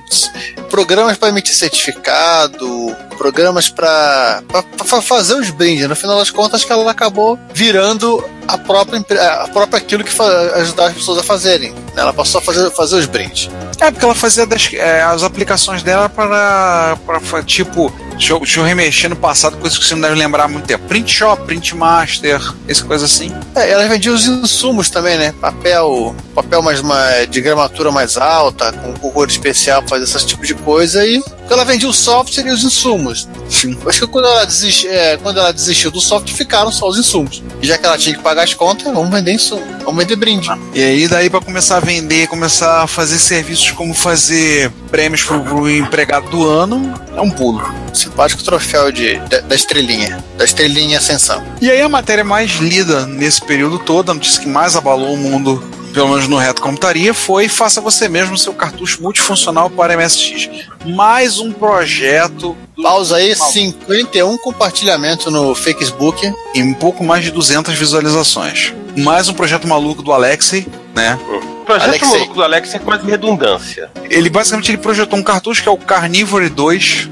programas para emitir certificado, programas para fazer os brindes. No final das contas, que ela acabou virando a própria, a própria aquilo que ajudar as pessoas a fazerem. Ela passou a fazer, fazer os brindes. É, porque ela fazia das- é, as aplicações dela para, para tipo, deixa eu, deixa eu remexer no passado, coisas que você não deve lembrar há muito tempo. Print Shop, Print Master, essa coisa assim. É, ela vendia os insumos também, né? Papel, papel mais, mais de gramatura mais alta, com cor especial para fazer esse tipo de coisa e ela vendia o software e os insumos. Sim. Acho que quando ela, desistiu, é, quando ela desistiu do software, ficaram só os insumos. E já que ela tinha que pagar as contas, vamos vender insumo, vamos vender brinde. E aí, daí, para começar a vender, começar a fazer serviços como fazer prêmios pro, pro empregado do ano, é um pulo. Simpático troféu de, da, da estrelinha, da estrelinha ascensão. E aí, a matéria mais lida nesse período todo, a notícia que mais abalou o mundo pelo menos no Reto Computaria, foi faça você mesmo seu cartucho multifuncional para MSX. Mais um projeto. Pausa aí, 51 compartilhamentos no Facebook. E um pouco mais de 200 visualizações. Mais um projeto maluco do Alexei, né? O projeto Alexei. maluco do Alex é quase redundância. Ele basicamente ele projetou um cartucho que é o Carnivore 2.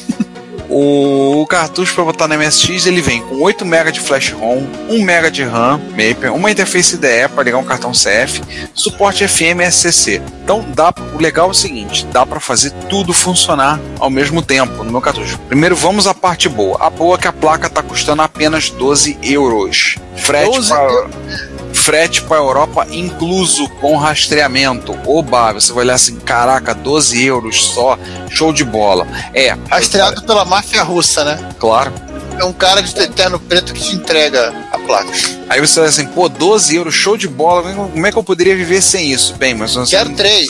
<laughs> o cartucho para botar no MSX ele vem com 8 MB de flash ROM, 1 MB de RAM, Maper, uma interface IDE para ligar um cartão CF, suporte FM e SCC. Então dá, o legal é o seguinte, dá para fazer tudo funcionar ao mesmo tempo no meu cartucho. Primeiro vamos à parte boa. A boa é que a placa está custando apenas 12 euros. Frete 12 para frete para Europa incluso com rastreamento. Oba, você vai olhar assim, caraca, 12 euros só, show de bola. É, Rastreado pela máfia russa, né? claro. É um cara de terno preto que te entrega a placa. Aí você vai assim, pô, 12 euros, show de bola, como é que eu poderia viver sem isso? Bem, mas você Quero não- três.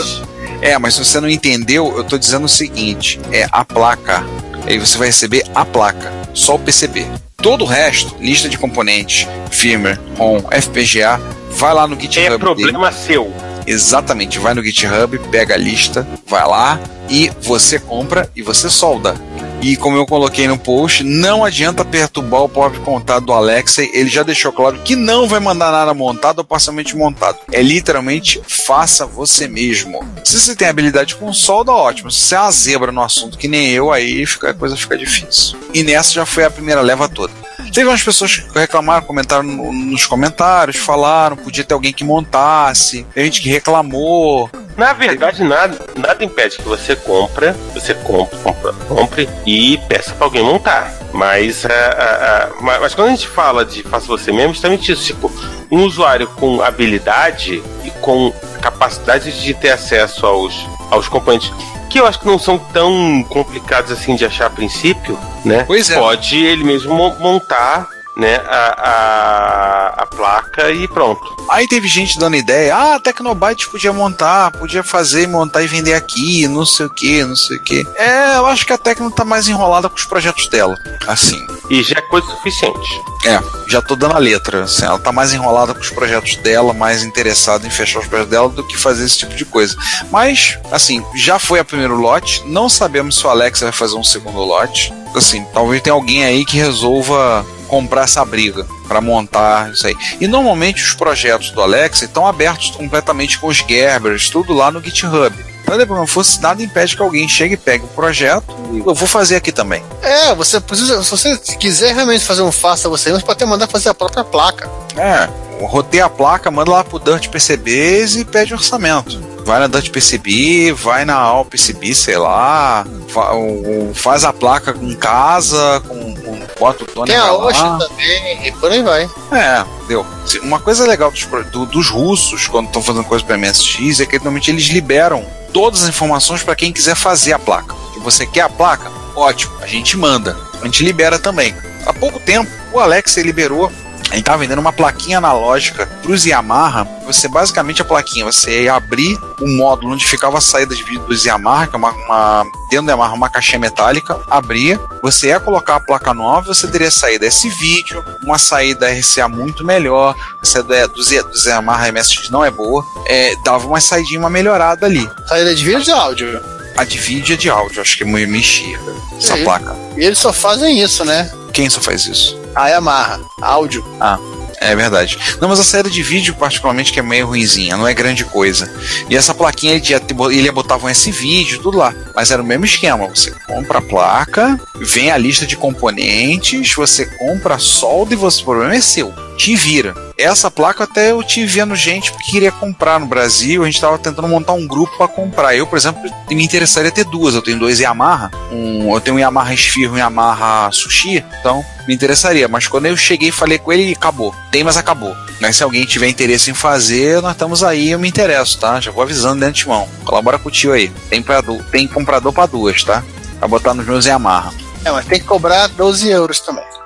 É, mas se você não entendeu, eu tô dizendo o seguinte: é a placa. Aí você vai receber a placa, só o PCB. Todo o resto, lista de componentes, firmware, ROM, FPGA, vai lá no GitHub. É dele. problema seu. Exatamente, vai no GitHub, pega a lista, vai lá e você compra e você solda. E como eu coloquei no post, não adianta perturbar o pobre contato do Alexei, ele já deixou claro que não vai mandar nada montado ou parcialmente montado. É literalmente faça você mesmo. Se você tem habilidade com solda, ótimo. Se você é uma zebra no assunto que nem eu, aí fica, a coisa fica difícil. E nessa já foi a primeira leva toda. Teve umas pessoas que reclamaram, comentaram no- nos comentários, falaram, podia ter alguém que montasse, tem gente que reclamou. Na verdade, nada, nada impede que você compra, você compre, compra, compre e peça pra alguém montar. Mas, a, a- a- ma- mas quando a gente fala de faça você mesmo, justamente isso, tipo, um usuário com habilidade e com capacidade de ter acesso aos, aos componentes que eu acho que não são tão complicados assim de achar a princípio, né? Pois é. Pode ele mesmo mo- montar né, a, a, a placa e pronto. Aí teve gente dando ideia, ah, a Tecnobyte podia montar, podia fazer, montar e vender aqui, não sei o que, não sei o que. É, eu acho que a Tecno tá mais enrolada com os projetos dela. Assim. E já é coisa suficiente. É, já tô dando a letra. Assim, ela tá mais enrolada com os projetos dela, mais interessada em fechar os projetos dela do que fazer esse tipo de coisa. Mas, assim, já foi a primeiro lote. Não sabemos se o Alex vai fazer um segundo lote. Assim, talvez tenha alguém aí que resolva comprar essa briga para montar isso aí. E normalmente os projetos do Alex estão abertos completamente com os Gerbers, tudo lá no GitHub. Então, depois, não fosse nada impede que alguém chegue e pegue o projeto e eu vou fazer aqui também. É, você precisa, se você quiser realmente fazer um faça você, você pode até mandar fazer a própria placa. É, roteia a placa, manda lá pro Dirt PCBs e pede orçamento. Vai na Dirt PCB, vai na All PCB, sei lá, fa- o- faz a placa com casa, com, com bota o Tony Tem a lá. Osh também, e por aí vai. É, deu. Uma coisa legal dos, do- dos russos, quando estão fazendo coisa para MSX, é que normalmente eles liberam todas as informações para quem quiser fazer a placa. Se você quer a placa, ótimo, a gente manda. A gente libera também. Há pouco tempo, o Alex liberou. Ele estava vendendo uma plaquinha analógica para os Yamaha. Você basicamente a plaquinha, você ia abrir o módulo onde ficava a saída de vídeo dos Yamaha, que é uma, uma dentro da Yamaha uma caixinha metálica, abria, você ia colocar a placa nova, você teria saída esse vídeo, uma saída RCA muito melhor, essa do, do, Z- do Yamaha MSX não é boa, é, dava uma saidinha, uma melhorada ali. Saída de vídeo de áudio? A de vídeo é de áudio, acho que me mexia essa Sim. placa. E eles só fazem isso, né? Quem só faz isso? A Yamaha, áudio. Ah, é verdade. Não, mas a saída de vídeo, particularmente, que é meio ruinzinha, não é grande coisa. E essa plaquinha ele, ia, ele botar um S-vídeo, tudo lá. Mas era o mesmo esquema. Você compra a placa, vem a lista de componentes, você compra a solda e você, o problema é seu. Te vira. Essa placa até eu tive vendo gente que queria comprar no Brasil, a gente estava tentando montar um grupo para comprar. Eu, por exemplo, me interessaria ter duas. Eu tenho dois Yamaha, um, eu tenho um Yamaha Sphere e um Yamaha Sushi, então me interessaria. Mas quando eu cheguei falei com ele, acabou. Tem, mas acabou. Mas se alguém tiver interesse em fazer, nós estamos aí, eu me interesso, tá? Já vou avisando de antemão. Colabora com o tio aí. Tem, pra, tem comprador para duas, tá? Pra botar nos meus Yamaha. É, mas tem que cobrar 12 euros também.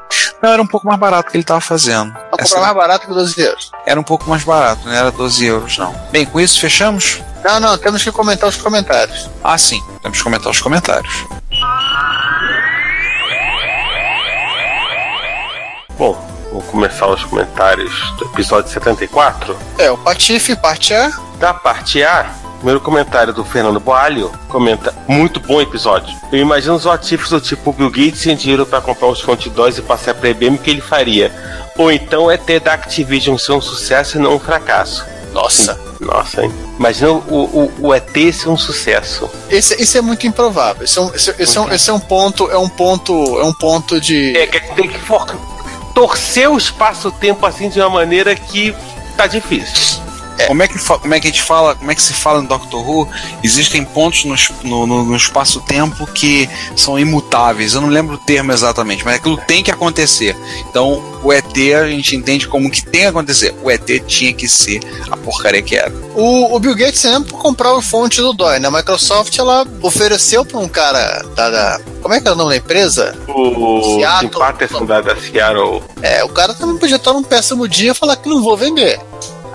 Não, era um pouco mais barato que ele tava fazendo. Pra Essa- mais barato que 12 euros. Era um pouco mais barato, não era 12 euros, não. Bem, com isso fechamos? Não, não, temos que comentar os comentários. Ah, sim. Temos que comentar os comentários. Bom, Vou começar os comentários do episódio 74. É, o Patife, parte A. Da parte A, primeiro comentário do Fernando Boalho, comenta, muito bom episódio. Eu imagino os ativos do tipo Bill Gates sem dinheiro para comprar os 2 e passar pra IBM, o que ele faria? Ou então é ter da Activision ser um sucesso e não um fracasso. Nossa. Nossa, hein? Imagina o, o, o ET ser um sucesso. Esse, esse é muito improvável. Esse é um, esse, esse é um, esse é um ponto, é um ponto, é um ponto de. É, que tem que focar, torcer o espaço-tempo assim de uma maneira que tá difícil. É. Como, é que, como é que a gente fala, como é que se fala no Doctor Who? Existem pontos no, no, no, no espaço-tempo que são imutáveis. Eu não lembro o termo exatamente, mas aquilo tem que acontecer. Então, o ET a gente entende como que tem que acontecer. O ET tinha que ser a porcaria que era. O, o Bill Gates sempre comprou a fonte do DOI, né? A Microsoft ela ofereceu para um cara da, da, Como é que é o nome da empresa? O Seattle. Patterson da, da Seattle. É, o cara também podia estar num péssimo dia e falar que não vou vender.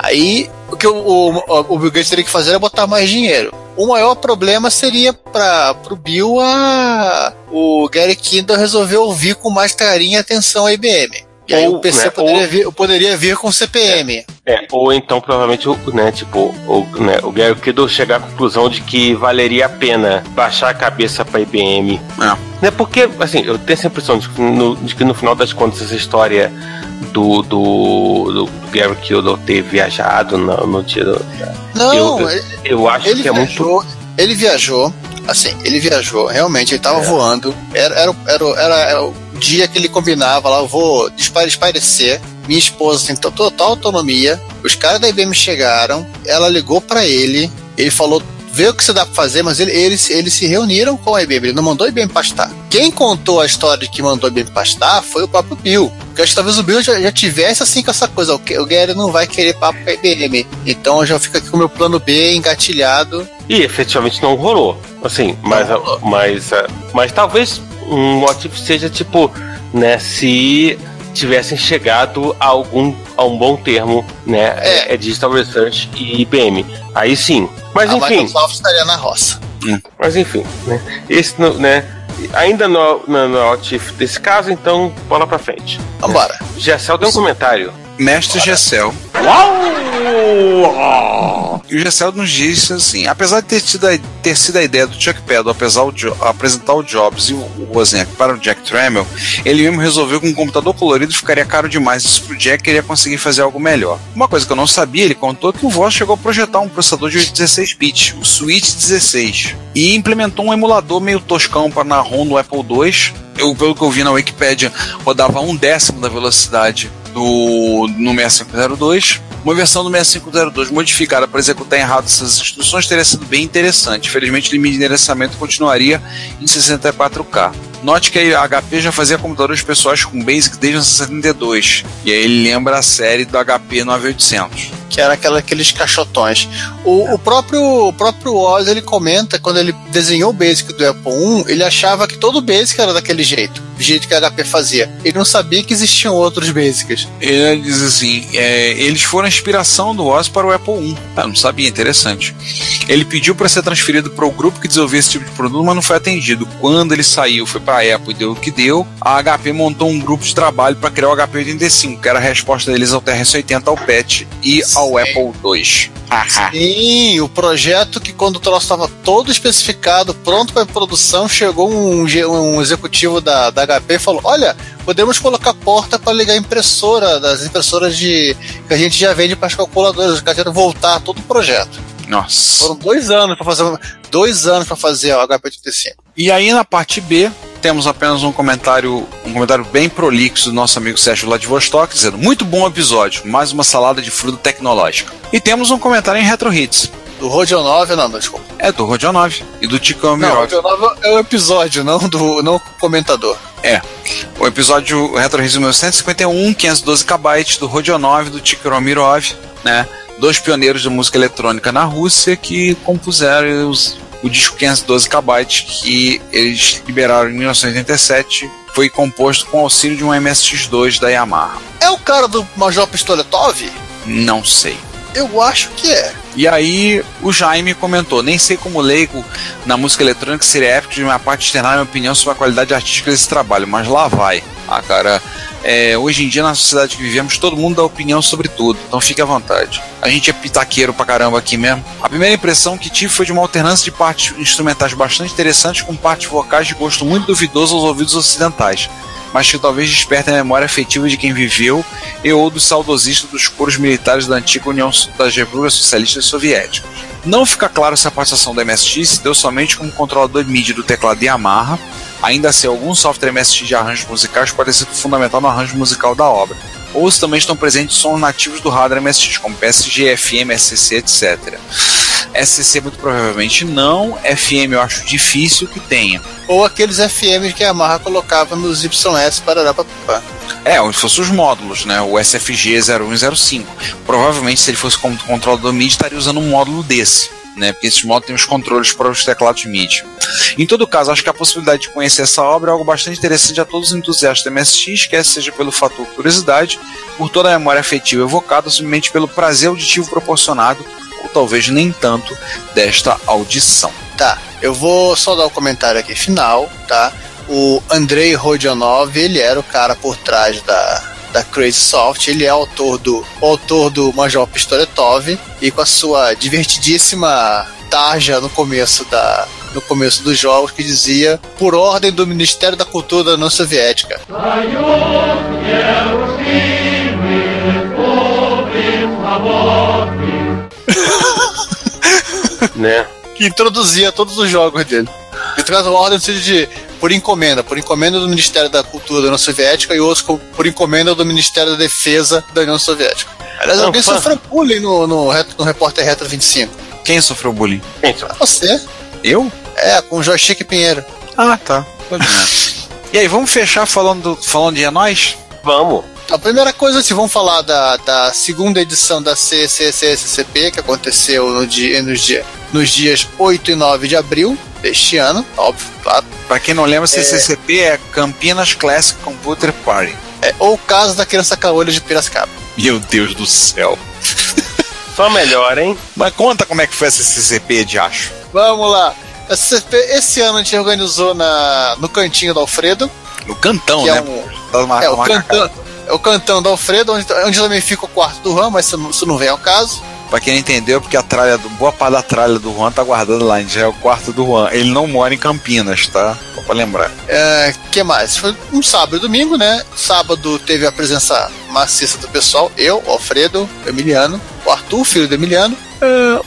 Aí o que o, o, o Bill Gates teria que fazer é botar mais dinheiro. O maior problema seria para o Bill a, o Gary Kindle resolver ouvir com mais carinho e atenção a IBM. E aí o PC né, poderia, ou, vir, poderia vir com CPM. É, é, ou então provavelmente né, tipo, o, né, o Gary Kindle chegar à conclusão de que valeria a pena baixar a cabeça para IBM. É. Né, porque, assim, eu tenho essa impressão de, no, de que no final das contas essa história do, do, do Gary Kildall ter viajado no, no dia do. Não, eu, eu, eu acho que é viajou, muito. Ele viajou, assim, ele viajou, realmente, ele tava é. voando. Era, era, era, era, era, o dia que ele combinava lá, eu vou desaparecer. Minha esposa tem total autonomia. Os caras da IBM chegaram, ela ligou para ele, ele falou vê o que você dá pra fazer, mas ele, eles, eles se reuniram com a IBM, ele não mandou a IBM pastar. Quem contou a história de que mandou a IBM pastar foi o próprio Bill. Porque acho que talvez o Bill já, já tivesse assim com essa coisa, o, o Gary não vai querer papo com a IBM. Então eu já fico aqui com o meu plano B engatilhado. E efetivamente não rolou. Assim, mas, mas, mas, mas talvez um motivo seja tipo, né, se tivessem chegado a algum a um bom termo, né? É, é Digital Research e IBM. Aí sim. Mas a enfim. Microsoft estaria na roça. Hum. Mas enfim, né? Esse, né? Ainda no, no, no desse caso, então bola pra frente. Vambora. Gessel deu um comentário. Mestre Gessel. E o Gessel nos disse assim: apesar de ter, tido a, ter sido a ideia do Chuck Peddle apesar de apresentar o Jobs e o Wozniak para o Jack Tramiel, ele mesmo resolveu que um computador colorido ficaria caro demais. Isso pro Jack queria conseguir fazer algo melhor. Uma coisa que eu não sabia, ele contou que o Voz chegou a projetar um processador de 16 bits, o Switch 16, e implementou um emulador meio toscão para na ROM do Apple II. Eu, pelo que eu vi na Wikipedia, rodava um décimo da velocidade do no 6502. Uma versão do 6502 modificada para executar errado essas instruções teria sido bem interessante. Infelizmente, o limite de endereçamento continuaria em 64K. Note que a HP já fazia computadores pessoais com BASIC desde 1972. E aí ele lembra a série do HP 9800 que era aquela, aqueles caixotões. O, o, próprio, o próprio Oz ele comenta quando ele desenhou o Basic do Apple I, ele achava que todo Basic era daquele jeito, do jeito que a HP fazia. Ele não sabia que existiam outros Basics. Ele diz assim: é, eles foram a inspiração do Oz para o Apple I. Ah, não sabia, interessante. Ele pediu para ser transferido para o grupo que desenvolvia esse tipo de produto, mas não foi atendido. Quando ele saiu, foi para a Apple e deu o que deu. A HP montou um grupo de trabalho para criar o HP 85, que era a resposta deles ao TRS-80, ao PET e ao Apple II. Sim, o projeto que quando o troço estava todo especificado, pronto para produção, chegou um, um executivo da, da HP e falou: Olha, podemos colocar porta para ligar a impressora das impressoras de que a gente já vende para as calculadoras. Quero voltar todo o projeto. Nossa. Foram dois anos para fazer dois anos para fazer o HP 85. E aí na parte B temos apenas um comentário, um comentário bem prolixo do nosso amigo Sérgio Vladivostok, dizendo: Muito bom episódio, mais uma salada de fruta tecnológica. E temos um comentário em Retro Hits. Do Rodio 9, não, desculpa. É, do Rodio 9 e do Tico Não, o Rodio 9 é o episódio, não do não o comentador. É. O episódio Retro Hits número 151, 512 KB do Rodio 9 do Tico né? Dois pioneiros de música eletrônica na Rússia que compuseram os o disco 512 KB que eles liberaram em 1987 foi composto com auxílio de um MSX2 da Yamaha. É o cara do Major Pistoletov? Não sei. Eu acho que é. E aí o Jaime comentou: nem sei como leigo na música eletrônica seria épico de minha parte externar minha opinião sobre a qualidade artística desse trabalho, mas lá vai. Ah, cara, É, hoje em dia, na sociedade que vivemos, todo mundo dá opinião sobre tudo, então fique à vontade. A gente é pitaqueiro pra caramba aqui mesmo. A primeira impressão que tive foi de uma alternância de partes instrumentais bastante interessantes com partes vocais de gosto muito duvidoso aos ouvidos ocidentais mas que talvez desperte a memória afetiva de quem viveu e ou dos saudosistas dos coros militares da antiga União das Repúblicas Socialistas Soviéticas. Não fica claro se a participação da MSX se deu somente como controlador MIDI do teclado Yamaha, ainda assim algum software MSX de arranjos musicais pode ser fundamental no arranjo musical da obra, ou se também estão presentes sons nativos do hardware MSX, como PSG, FM, SCC, etc. SCC muito provavelmente não, FM eu acho difícil que tenha. Ou aqueles FM que a Yamaha colocava nos YS para papá. É, ou se fossem os módulos, né? O SFG 0105. Provavelmente, se ele fosse como controlador MIDI, estaria usando um módulo desse. Né, porque esses módulos têm os controles para os teclados MIDI. Em todo caso, acho que a possibilidade de conhecer essa obra é algo bastante interessante a todos os entusiastas do MSX, quer seja pelo fator curiosidade, por toda a memória afetiva evocada, ou simplesmente pelo prazer auditivo proporcionado, ou talvez nem tanto, desta audição. Tá, eu vou só dar o um comentário aqui final, tá? O Andrei Rodionov, ele era o cara por trás da, da Crazy Soft, ele é autor do autor do Major Pistoletov e com a sua divertidíssima tarja no começo da no começo dos jogos que dizia por ordem do Ministério da Cultura da União Soviética. <laughs> né? Que introduzia todos os jogos dele. Ele traz uma ordem de por encomenda, por encomenda do Ministério da Cultura da União Soviética e outros por encomenda do Ministério da Defesa da União Soviética. Aliás, Não, alguém fã. sofreu bullying no, no, no Repórter Retro 25. Quem sofreu bullying? Você? Eu? É, com o Joystick Pinheiro. Ah, tá. E aí, vamos fechar falando, falando de É Nóis? Vamos. A primeira coisa, se vamos falar da, da segunda edição da CCCSCP, que aconteceu no dia, nos, dia, nos dias 8 e 9 de abril deste ano, óbvio, claro. Pra quem não lembra, CCCP é Campinas Classic Computer Party. É, ou o caso da criança caolha de Piracicaba. Meu Deus do céu. <laughs> Só melhor, hein? Mas conta como é que foi essa CCCP de acho. Vamos lá. A CCP, esse ano a gente organizou na, no cantinho do Alfredo. No cantão, que né? É, um, é, o cantão, é o cantão do Alfredo, onde, onde também fica o quarto do Ram, mas isso, não- isso não vem ao caso. Pra quem não entendeu, porque a tralha do, boa parte da tralha do Juan tá guardando lá, já é o quarto do Juan. Ele não mora em Campinas, tá? Só pra lembrar. É, que mais? Foi um sábado e domingo, né? Sábado teve a presença maciça do pessoal. Eu, o Alfredo, o Emiliano, o Arthur, filho do Emiliano, é.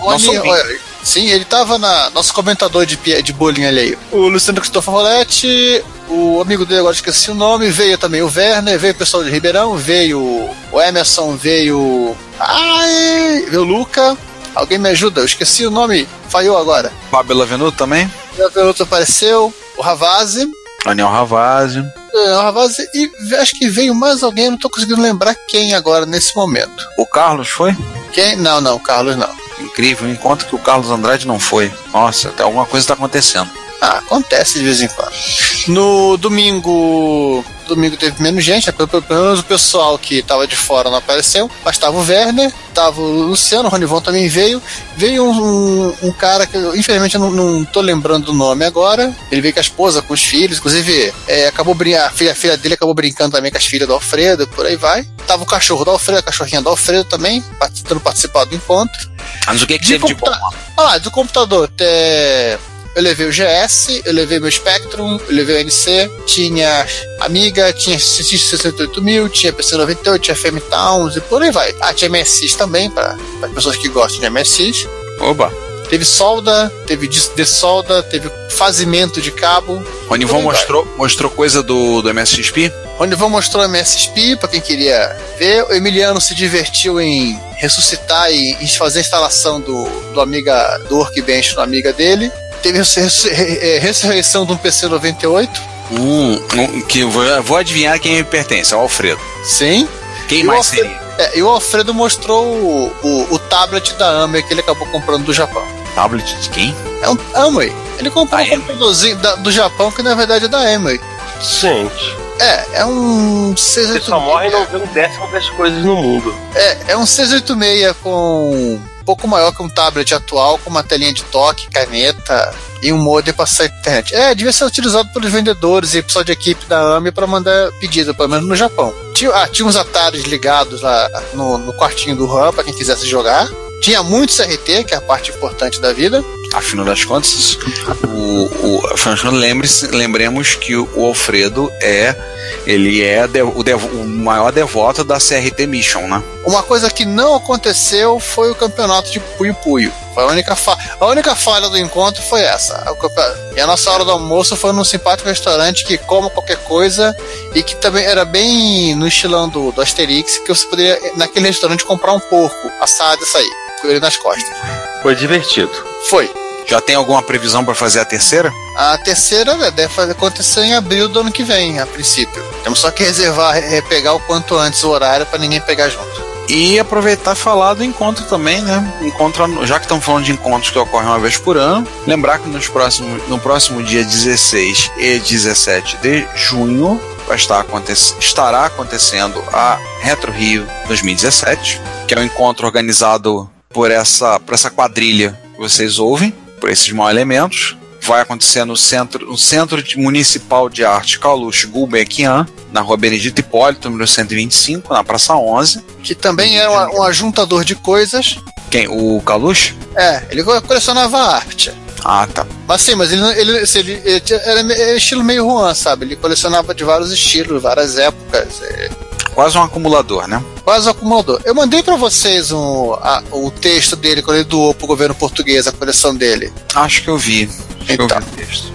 Nosso Rony, ouvinte. olha, sim, ele tava na. Nosso comentador de, de bullying alheio. O Luciano Cristóvão Roletti, o amigo dele, agora esqueci o nome, veio também o Werner, veio o pessoal de Ribeirão, veio o Emerson, veio. Ai! Veio o Luca. Alguém me ajuda? Eu esqueci o nome, falhou agora. Fábio Lavenuto também? O Venuto apareceu, o Ravazzi. Daniel Ravazzi. É, o Ravazzi, e acho que veio mais alguém, não tô conseguindo lembrar quem agora nesse momento. O Carlos foi? Quem? Não, não, Carlos não. Incrível, enquanto que o Carlos Andrade não foi. Nossa, até alguma coisa tá acontecendo. Ah, acontece de vez em quando. No domingo. Domingo teve menos gente, né? pelo, menos o pessoal que tava de fora não apareceu. Mas tava o Werner, tava o Luciano, o Ronivon também veio. Veio um, um- um cara que eu, infelizmente eu não, não tô lembrando do nome agora. Ele veio com a esposa, com os filhos, inclusive é, acabou brin- a filha, a filha dele acabou brincando também com as filhas do Alfredo, por aí vai. Tava o cachorro do Alfredo, a cachorrinha do Alfredo também, tentando participar do encontro. Mas o que, que De teve de bom? Ah, do computador. é, Eu levei o GS, eu levei meu Spectrum, eu levei o NC, tinha Amiga, tinha 68000, tinha PC98, tinha FM Towns e por aí vai. Ah, tinha MSX também, para pessoas que gostam de MSX. Oba. Teve solda, teve dis- de solda, teve fazimento de cabo. Ronivon vai. mostrou, mostrou coisa do, do MSXP? Ronivon mostrou MSXP para quem queria ver. O Emiliano se divertiu em ressuscitar e fazer a instalação do, do Amiga do Workbench no Amiga dele. Teve ressu- eh, ressurreição de um PC 98. Um, um, que eu vou, vou adivinhar quem me pertence, é o Alfredo. Sim. Quem E mais Alfredo- seria? É, e o Alfredo mostrou o, o, o tablet da Amway que ele acabou comprando do Japão. Tablet de quem? É um Amway. Ele comprou um computadorzinho da- do Japão que na verdade é da Amway. Gente, É, é um você só morre e não vê um décimo das coisas no mundo. É, é um 686 com pouco maior que um tablet atual, com uma telinha de toque, caneta e um modem para acessar a internet. É, devia ser utilizado pelos vendedores e pessoal de equipe da AMI para mandar pedido, pelo menos no Japão. Tinha, ah, tinha uns atalhos ligados lá no, no quartinho do RAM para quem quisesse jogar. Tinha muito CRT, que é a parte importante da vida. Afinal das contas, o, o, afinal, lembre lembremos que o Alfredo é ele é de, o, devo, o, maior devoto da CRT Mission, né? Uma coisa que não aconteceu foi o campeonato de Puyo Puyo. Foi a única, fa a única falha do encontro foi essa. E a nossa hora do almoço foi num simpático restaurante que come qualquer coisa e que também era bem no estilão do, do Asterix, que você poderia, naquele restaurante, comprar um porco assado e sair, com ele nas costas. Foi divertido. Foi. Já tem alguma previsão para fazer a terceira? A terceira deve acontecer em abril do ano que vem, a princípio. Temos só que reservar, pegar o quanto antes o horário para ninguém pegar junto. E aproveitar e falar do encontro também, né? Encontro, já que estamos falando de encontros que ocorrem uma vez por ano, lembrar que nos próximos, no próximo dia 16 e 17 de junho vai estar acontecendo, estará acontecendo a Retro Rio 2017, que é um encontro organizado por essa, por essa quadrilha vocês ouvem por esses maus elementos. Vai acontecer no Centro, no centro Municipal de Arte Caluche Gulbenkian, na rua Benedito Hipólito, número 125, na Praça 11. Que também é um, um ajuntador de coisas. Quem? O Caluche? É, ele colecionava arte. Ah, tá. Mas sim, mas ele, ele, ele, ele era, era estilo meio Juan, sabe? Ele colecionava de vários estilos, várias épocas. É... Quase um acumulador, né? Quase um acumulador. Eu mandei para vocês um, a, o texto dele quando ele doou pro governo português a coleção dele. Acho que eu vi. Então. eu vi o texto.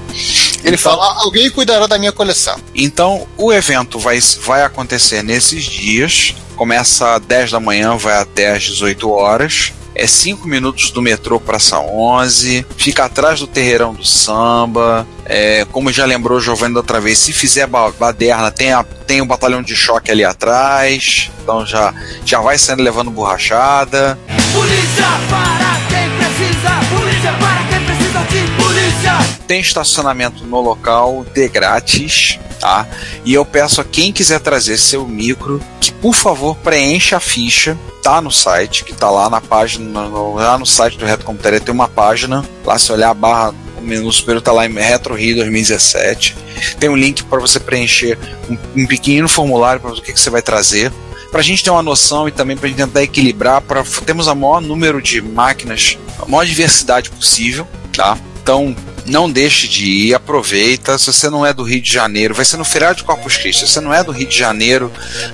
Ele então, fala: alguém cuidará da minha coleção. Então, o evento vai, vai acontecer nesses dias. Começa às 10 da manhã, vai até às 18 horas é 5 minutos do metrô Praça 11, fica atrás do terreirão do samba. É, como já lembrou Giovanni da outra vez, se fizer baderna, tem, a, tem o batalhão de choque ali atrás. Então já, já vai saindo levando borrachada. Polícia para quem precisa, polícia para quem precisa de polícia. Tem estacionamento no local de grátis tá? E eu peço a quem quiser trazer seu micro que, por favor, preencha a ficha tá no site, que tá lá na página, lá no site do Retro Computaria tem uma página, lá se olhar a barra, o menu superior tá lá em Retro Rio 2017. Tem um link para você preencher um, um pequeno formulário para o que, que você vai trazer. Para a gente ter uma noção e também para a gente tentar equilibrar, para termos o maior número de máquinas, a maior diversidade possível, tá? Então, não deixe de ir, aproveita. Se você não é do Rio de Janeiro, vai ser no feriado de Corpus Christi. Se você não é do Rio de Janeiro,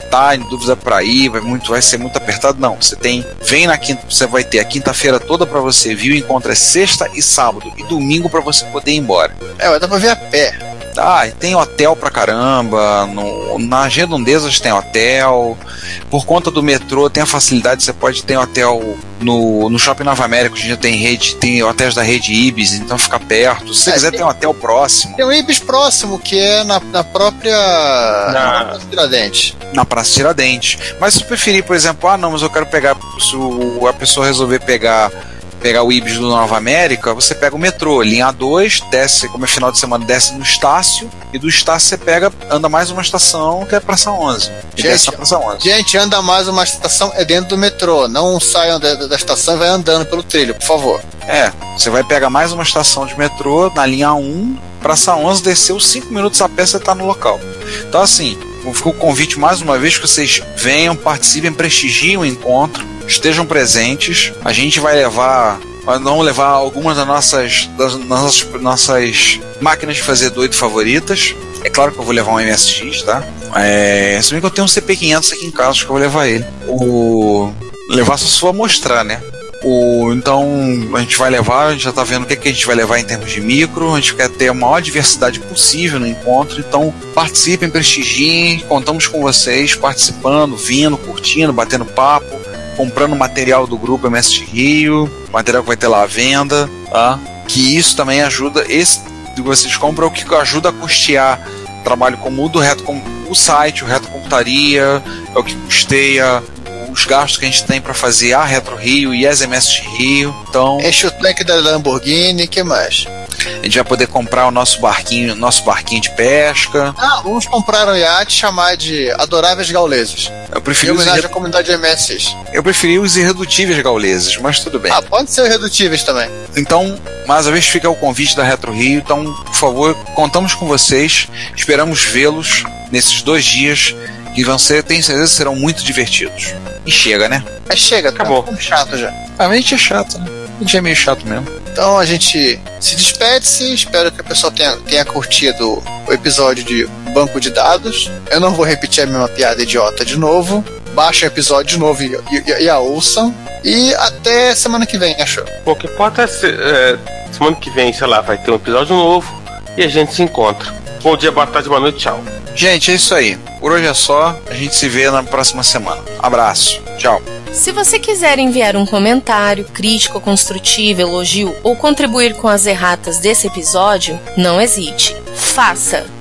tá em dúvida para ir, vai muito, vai ser muito apertado. Não, você tem, vem na quinta, você vai ter a quinta-feira toda para você, viu? Encontra sexta e sábado e domingo para você poder ir embora. É, dar para ver a pé. E tem hotel pra caramba. No, nas redondezas tem hotel. Por conta do metrô, tem a facilidade, você pode ter hotel no, no Shopping Nova América, hoje em dia tem rede, tem hotéis da rede Ibis, então fica perto. Se você é, quiser, tem, tem um hotel próximo. Tem um Ibis próximo, que é na, na própria. Na, na Praça Tiradentes. Na Praça Tiradentes. Mas se preferir, por exemplo, ah, não, mas eu quero pegar. Se a pessoa resolver pegar pegar o Ibis do Nova América, você pega o metrô, linha 2, desce, como é final de semana, desce no Estácio, e do Estácio você pega, anda mais uma estação, que é Praça 11. Gente, Praça 11. gente, anda mais uma estação, é dentro do metrô, não saiam da, da estação e vai andando pelo trilho, por favor. É, você vai pegar mais uma estação de metrô, na linha 1, Praça 11, desceu 5 minutos a pé, você tá no local. Então assim, fica o convite mais uma vez que vocês venham, participem, prestigiem o encontro, estejam presentes. A gente vai levar vamos levar algumas das nossas, das nossas, nossas máquinas de fazer doido favoritas. É claro que eu vou levar um MSX, tá? É, se bem que eu tenho um CP500 aqui em casa, acho que eu vou levar ele. O levar só se mostrar, né? O, então a gente vai levar, a gente já está vendo o que, que a gente vai levar em termos de micro, a gente quer ter a maior diversidade possível no encontro, então participem, prestigiem, contamos com vocês participando, vindo, curtindo, batendo papo comprando material do grupo MST Rio, material que vai ter lá à venda, tá? Que isso também ajuda, esse que vocês compram é o que ajuda a custear trabalho como do Reto, o site, o Reto Computaria, é o que custeia os gastos que a gente tem para fazer a Retro Rio e as MST Rio. Então, enche o tanque da Lamborghini, que mais? A gente vai poder comprar o nosso barquinho, nosso barquinho de pesca. Ah, vamos comprar um iate e chamar de Adoráveis Gauleses. Eu preferi Em homenagem irre- à comunidade MSX. eu preferi os irredutíveis gauleses, mas tudo bem. Ah, pode ser irredutíveis também. Então, mais uma vez fica o convite da Retro Rio. Então, por favor, contamos com vocês. Esperamos vê-los nesses dois dias que vão ser, tenho certeza, que serão muito divertidos. E chega, né? Mas chega, Acabou. Tá chato já. A gente é chato, né? A gente é meio chato mesmo. Então a gente se despede-se. Espero que o pessoal tenha, tenha curtido o episódio de Banco de Dados. Eu não vou repetir a mesma piada idiota de novo. Baixem o episódio de novo e, e, e a ouçam. E até semana que vem, achou? Bom, o que importa é, se- é, semana que vem, sei lá, vai ter um episódio novo e a gente se encontra. Bom dia, boa tarde, boa noite, tchau. Gente, é isso aí. Por hoje é só. A gente se vê na próxima semana. Abraço. Tchau. Se você quiser enviar um comentário, crítico, construtivo, elogio ou contribuir com as erratas desse episódio, não hesite. Faça!